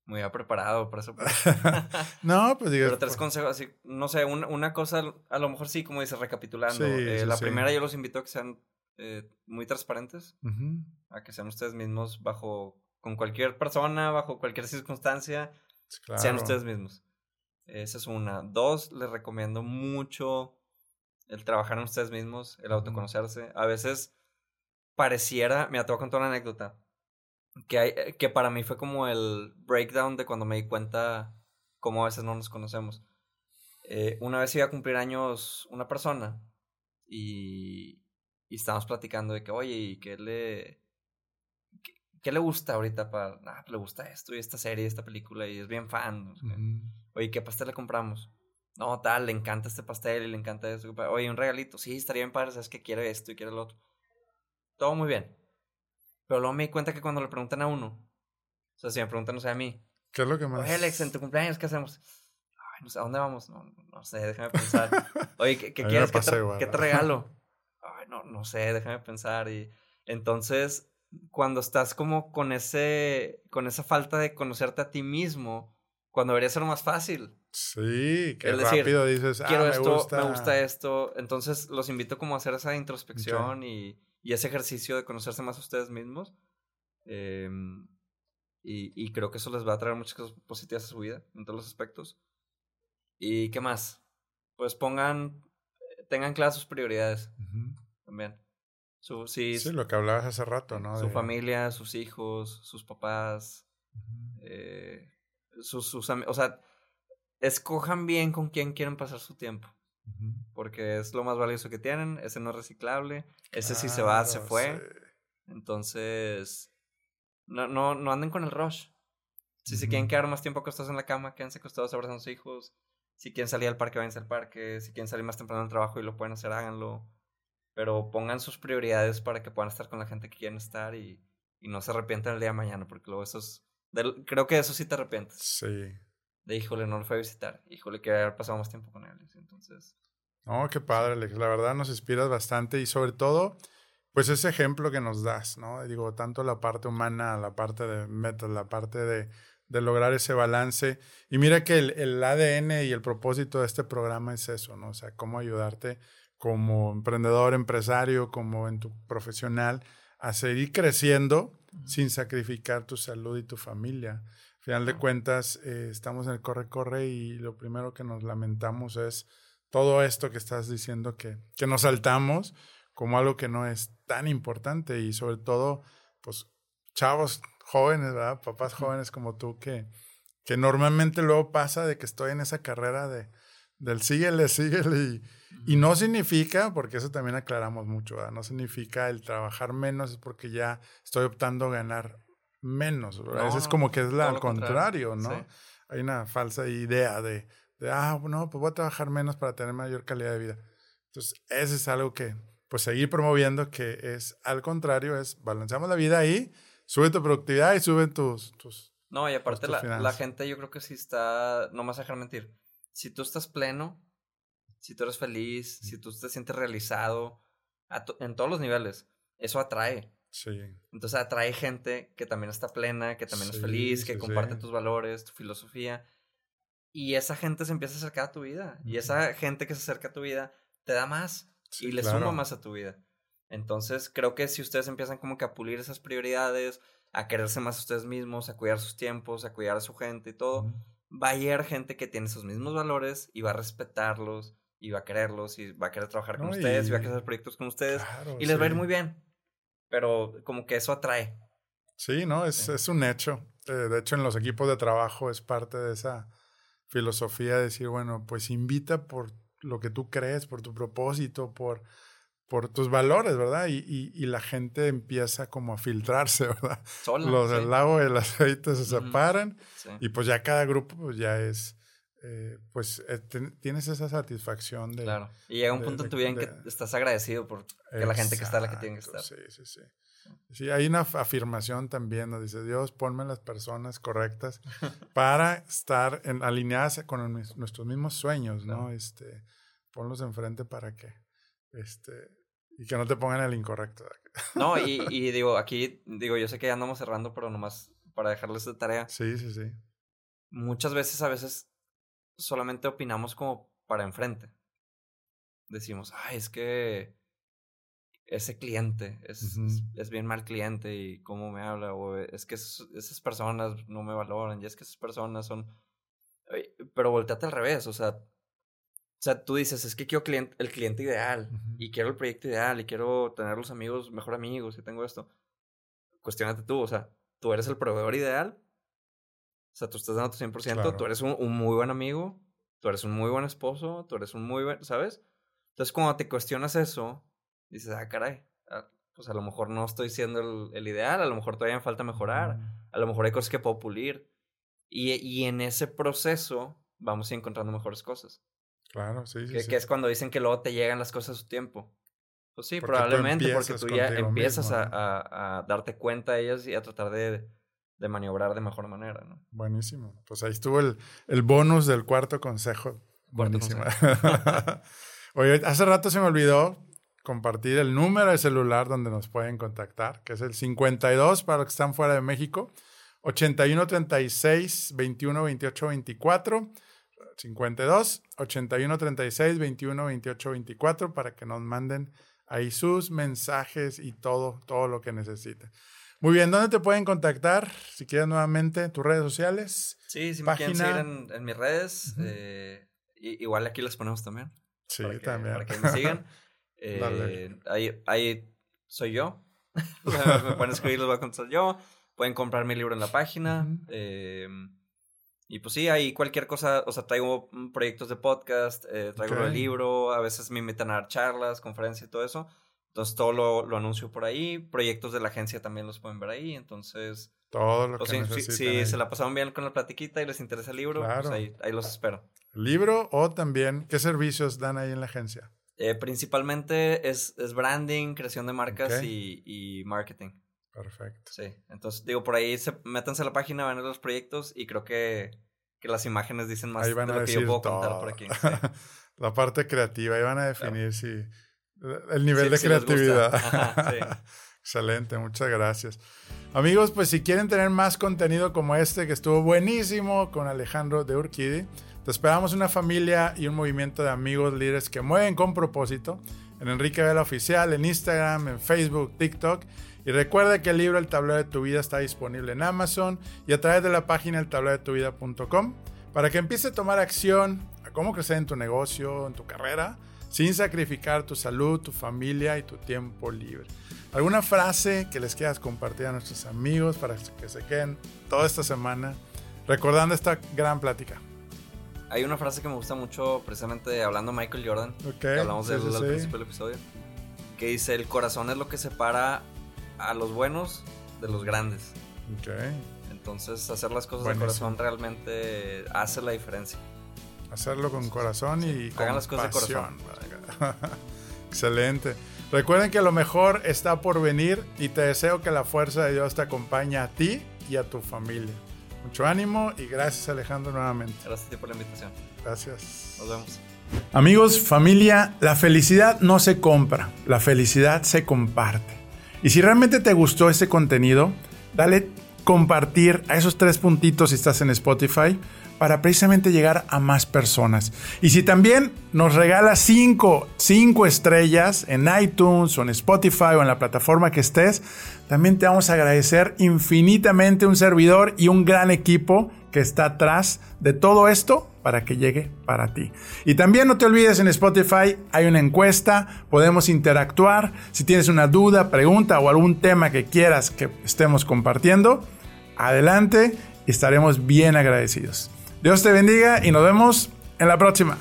S3: muy preparado para eso.
S1: no, pues digo.
S3: Pero tres consejos, así, no sé, una, una, cosa, a lo mejor sí, como dices, recapitulando. Eh, la primera yo los invito a que sean eh, muy transparentes, a que sean ustedes mismos bajo, con cualquier persona, bajo cualquier circunstancia, sean ustedes mismos. Esa es una. Dos, les recomiendo mucho el trabajar en ustedes mismos, el autoconocerse. A veces pareciera, me atrevo a contar una anécdota, que, hay, eh, que para mí fue como el breakdown de cuando me di cuenta cómo a veces no nos conocemos. Eh, una vez iba a cumplir años una persona y, y estábamos platicando de que, oye, ¿y qué le, qué, le gusta ahorita para, ah, le gusta esto y esta serie, esta película y es bien fan. Oye, ¿qué pastel le compramos? No, tal, le encanta este pastel y le encanta eso. Oye, un regalito, sí, estaría bien padre, sabes que quiere esto y quiere lo otro. Todo muy bien. Pero luego me di cuenta que cuando le preguntan a uno, o sea, si me preguntan, no sé, a mí.
S1: ¿Qué es lo que más?
S3: Oye, Alex, en tu cumpleaños, ¿qué hacemos? Ay, no sé, ¿a dónde vamos? No, no sé, déjame pensar. Oye, ¿qué, quieres? ¿Qué te, ¿Qué te regalo? Ay, no, no sé, déjame pensar. Y entonces, cuando estás como con ese, con esa falta de conocerte a ti mismo, cuando debería ser más fácil.
S1: Sí, que rápido dices, ah, quiero me
S3: esto,
S1: gusta.
S3: me gusta esto. Entonces los invito como a hacer esa introspección y, y, ese ejercicio de conocerse más a ustedes mismos. Em, y, y, creo que eso les va a traer muchas cosas positivas a su vida, en todos los aspectos. ¿Y qué más? Pues pongan, tengan claras sus prioridades también. Su, sí,
S1: sí, lo que hablabas hace rato, ¿no?
S3: Su familia, sus hijos, sus papás, eh, sus, sus o sea, escojan bien con quién quieren pasar su tiempo. Porque es lo más valioso que tienen, ese no es reciclable, ese si se va, se fue. Entonces, no, no, no anden con el rush. Si se quieren quedar más tiempo acostados en la cama, quédense acostados abrazando a sus hijos. Si quieren salir al parque, váyanse al parque. Si quieren salir más temprano al trabajo y lo pueden hacer, háganlo pero pongan sus prioridades para que puedan estar con la gente que quieren estar y, y no se arrepientan el día de mañana, porque luego eso es... creo que eso sí te arrepientes.
S1: Sí.
S3: De híjole, no lo fue a visitar. Híjole, que haber pasado más tiempo con él. Entonces...
S1: No, qué padre, Alex. La verdad nos inspiras bastante y sobre todo, pues ese ejemplo que nos das, ¿no? Digo, tanto la parte humana, la parte de metas, la parte de, de lograr ese balance. Y mira que el, el, ADN y el propósito de este programa es eso, ¿no? O sea, cómo ayudarte como emprendedor, empresario, como en tu profesional, a seguir creciendo sin sacrificar tu salud y tu familia. Al final de cuentas, eh, estamos en el corre-corre y lo primero que nos lamentamos es todo esto que estás diciendo que, que nos saltamos como algo que no es tan importante y sobre todo, pues, chavos jóvenes, ¿verdad? Papás jóvenes como tú que, que normalmente luego pasa de que estoy en esa carrera de, del síguele, síguele y y no significa, porque eso también aclaramos mucho, no significa el trabajar menos es porque ya estoy optando a ganar menos. a veces es como que es la, al contrario, ¿no? Hay una falsa idea de, de, ah, no, pues voy a trabajar menos para tener mayor calidad de vida. Entonces, eso es algo que, pues, seguir promoviendo que es al contrario, es balanceamos la vida ahí, sube tu productividad y sube tus... tus
S3: no, y aparte la, la, gente yo creo que sí está, no me vas a dejar mentir, si tú estás pleno, si tú eres feliz, si tú te sientes realizado, en todos los niveles, eso atrae.
S1: Sí.
S3: Entonces atrae gente que también está plena, que también es feliz, que comparte tus valores, tu filosofía. Y esa gente se empieza a acercar a tu vida. Y esa gente que se acerca a tu vida te da más y le suma más a tu vida. Entonces creo que si ustedes empiezan como que a pulir esas prioridades, a quererse más a ustedes mismos, a cuidar sus tiempos, a cuidar a su gente y todo, va a llegar gente que tiene esos mismos valores y va a respetarlos y va a quererlos y va a querer trabajar con ustedes y... va a querer hacer proyectos con ustedes y les va a ir muy bien. Pero como que eso atrae.
S1: Sí, ¿no? Es, es un hecho. Eh, de hecho, en los equipos de trabajo es parte de esa filosofía de decir, bueno, pues invita por lo que tú crees, por tu propósito, por, por tus valores, ¿verdad? Y, y, y la gente empieza como a filtrarse, ¿verdad? los del lago el aceite se separan y pues ya cada grupo pues ya es eh, pues eh, tienes esa satisfacción de...
S3: Claro. Y llega un punto en tu vida en que estás agradecido por que la gente que está la que tiene que estar.
S1: Sí, sí, sí. Sí, hay una afirmación también, ¿no? Dice, Dios, ponme las personas correctas para estar en, alineadas con nuestros mismos sueños, ¿no? Este, ponlos enfrente para que, este, y que no te pongan el incorrecto.
S3: No, y, y digo, aquí, digo, yo sé que ya andamos cerrando, pero nomás para dejarles de tarea.
S1: Sí, sí, sí.
S3: Muchas veces, a veces, solamente opinamos como para enfrente. Decimos, ay, es que ese cliente es, es, bien mal cliente y cómo me habla, o es que esas personas no me valoran, y es que esas personas son... Pero volteate al revés, o sea, o sea, tú dices, es que quiero cliente, el cliente ideal, y quiero el proyecto ideal, y quiero tener los amigos, mejor amigos, y tengo esto. Cuestiónate tú, o sea, tú eres el proveedor ideal sea, tú estás dando tu 100%, tú eres un, muy buen amigo, tú eres un muy buen esposo, tú eres un muy buen, ¿sabes? Entonces, cuando te cuestionas eso, dices, ah, caray, ah, pues a lo mejor no estoy siendo el, el, ideal, a lo mejor todavía me falta mejorar, a lo mejor hay cosas que puedo pulir. Y, y en ese proceso vamos a ir encontrando mejores cosas.
S1: Claro, sí, sí
S3: que,
S1: sí.
S3: que, es cuando dicen que luego te llegan las cosas a su tiempo. Pues sí, porque probablemente porque tú ya empiezas a, a, a, darte cuenta de ellas y a tratar de, de, maniobrar de mejor manera, ¿no?
S1: Buenísimo. Pues ahí estuvo el, el bonus del cuarto consejo. Buenísimo. Oye, hace rato se me olvidó compartir el número de celular donde nos pueden contactar, que es el 52 para los que están fuera de México, 81 36 21 28 24. 52 81 36 21 28 24 para que nos manden ahí sus mensajes y todo, todo lo que necesiten. Muy bien, ¿dónde te pueden contactar? Si quieres nuevamente, tus redes sociales.
S3: Sí, si página. me quieren seguir en, en mis redes, uh -huh. eh, igual aquí las ponemos también.
S1: Sí,
S3: para que,
S1: también.
S3: Para que me sigan. eh, ahí, ahí soy yo. me pueden escribir, les voy a contestar yo. Pueden comprar mi libro en la página. Uh -huh. eh, y pues sí, hay cualquier cosa, o sea, traigo proyectos de podcast, eh, traigo okay. el libro, a veces me invitan a dar charlas, conferencias y todo eso. Entonces todo lo, lo, anuncio por ahí, proyectos de la agencia también los pueden ver ahí, entonces...
S1: Todo lo
S3: pues,
S1: que
S3: sí, Si, si se la pasaron bien con la platiquita y les interesa el libro, claro. pues ahí, ahí, los espero.
S1: ¿Libro o también qué servicios dan ahí en la agencia?
S3: Eh, principalmente es, es, branding, creación de marcas okay. y, y marketing.
S1: Perfecto.
S3: Sí, entonces digo, por ahí se, métanse a la página, van a ver los proyectos y creo que, que las imágenes dicen más
S1: ahí van
S3: de
S1: a
S3: lo
S1: decir
S3: que yo puedo
S1: todo.
S3: contar por aquí. Sí.
S1: la parte creativa, ahí van a definir
S3: claro.
S1: si el nivel
S3: sí,
S1: de creatividad.
S3: Ajá, sí.
S1: Excelente, muchas gracias. Amigos, pues si quieren tener más contenido como este, que estuvo buenísimo con Alejandro de Urquidi, te esperamos una familia y un movimiento de amigos líderes que mueven con propósito en Enrique Vela Oficial, en Instagram, en Facebook, TikTok y recuerda que el libro El tablero de tu vida está disponible en Amazon y a través de la página eltablerodetuvida.com para que empiece a tomar acción a cómo crecer en tu negocio, en tu carrera, sin sacrificar tu salud, tu familia y tu tiempo libre. ¿Alguna frase que les quieras compartir a nuestros amigos para que se queden toda esta semana recordando esta gran plática?
S3: Hay una frase que me gusta mucho, precisamente hablando de Michael Jordan,
S1: okay,
S3: que hablamos
S1: sí,
S3: de él
S1: sí,
S3: al
S1: sí.
S3: principio del episodio, que dice, el corazón es lo que separa a los buenos de los grandes.
S1: Okay.
S3: Entonces, hacer las cosas de corazón realmente hace la diferencia.
S1: Hacerlo con corazón y con
S3: Hagan las cosas de corazón.
S1: Excelente. Recuerden que lo mejor está por venir y te deseo que la fuerza de Dios te acompañe a ti y a tu familia. Mucho ánimo y gracias Alejandro nuevamente.
S3: Gracias a ti por la invitación.
S1: Gracias.
S3: Nos vemos.
S1: Amigos, familia, la felicidad no se compra, la felicidad se comparte. Y si realmente te gustó este contenido, dale compartir a esos tres puntitos si estás en Spotify para precisamente llegar a más personas. Y si también nos regalas cinco, cinco estrellas en iTunes o en Spotify o en la plataforma que estés, también te vamos a agradecer infinitamente un servidor y un gran equipo que está atrás de todo esto para que llegue para ti. Y también no te olvides en Spotify hay una encuesta, podemos interactuar. Si tienes una duda, pregunta o algún tema que quieras que estemos compartiendo, adelante y estaremos bien agradecidos. Dios te bendiga y nos vemos en la próxima.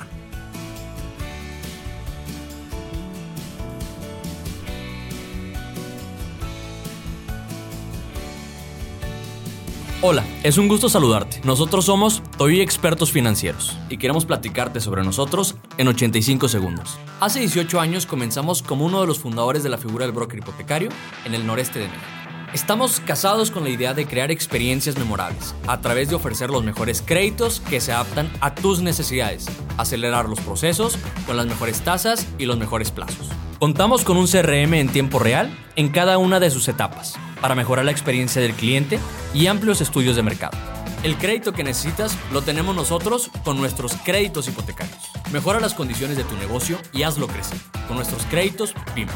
S5: Hola, es un gusto saludarte. Nosotros somos Toy Expertos Financieros y queremos platicarte sobre nosotros en 85 segundos. Hace 18 años comenzamos como uno de los fundadores de la figura del broker hipotecario en el noreste de México. Estamos casados con la idea de crear experiencias memorables a través de ofrecer los mejores créditos que se adaptan a tus necesidades, acelerar los procesos con las mejores tasas y los mejores plazos. Contamos con un CRM en tiempo real en cada una de sus etapas para mejorar la experiencia del cliente y amplios estudios de mercado. El crédito que necesitas lo tenemos nosotros con nuestros créditos hipotecarios. Mejora las condiciones de tu negocio y hazlo crecer con nuestros créditos PYME.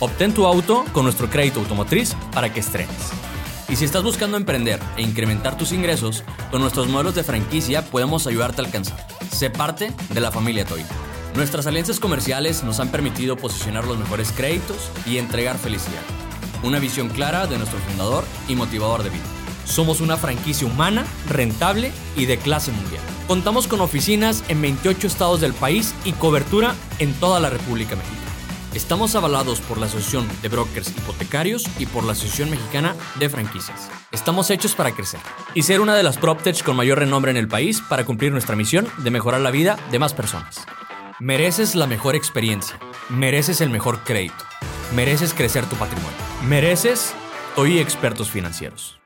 S5: Obtén tu auto con nuestro crédito automotriz para que estrenes. Y si estás buscando emprender e incrementar tus ingresos, con nuestros modelos de franquicia podemos ayudarte a alcanzar. Sé parte de la familia Toy. Nuestras alianzas comerciales nos han permitido posicionar los mejores créditos y entregar felicidad. Una visión clara de nuestro fundador y motivador de vida. Somos una franquicia humana, rentable y de clase mundial. Contamos con oficinas en 28 estados del país y cobertura en toda la República Mexicana. Estamos avalados por la Asociación de Brokers Hipotecarios y por la Asociación Mexicana de Franquicias. Estamos hechos para crecer y ser una de las PropTech con mayor renombre en el país para cumplir nuestra misión de mejorar la vida de más personas. Mereces la mejor experiencia. Mereces el mejor crédito. Mereces crecer tu patrimonio. Mereces hoy expertos financieros.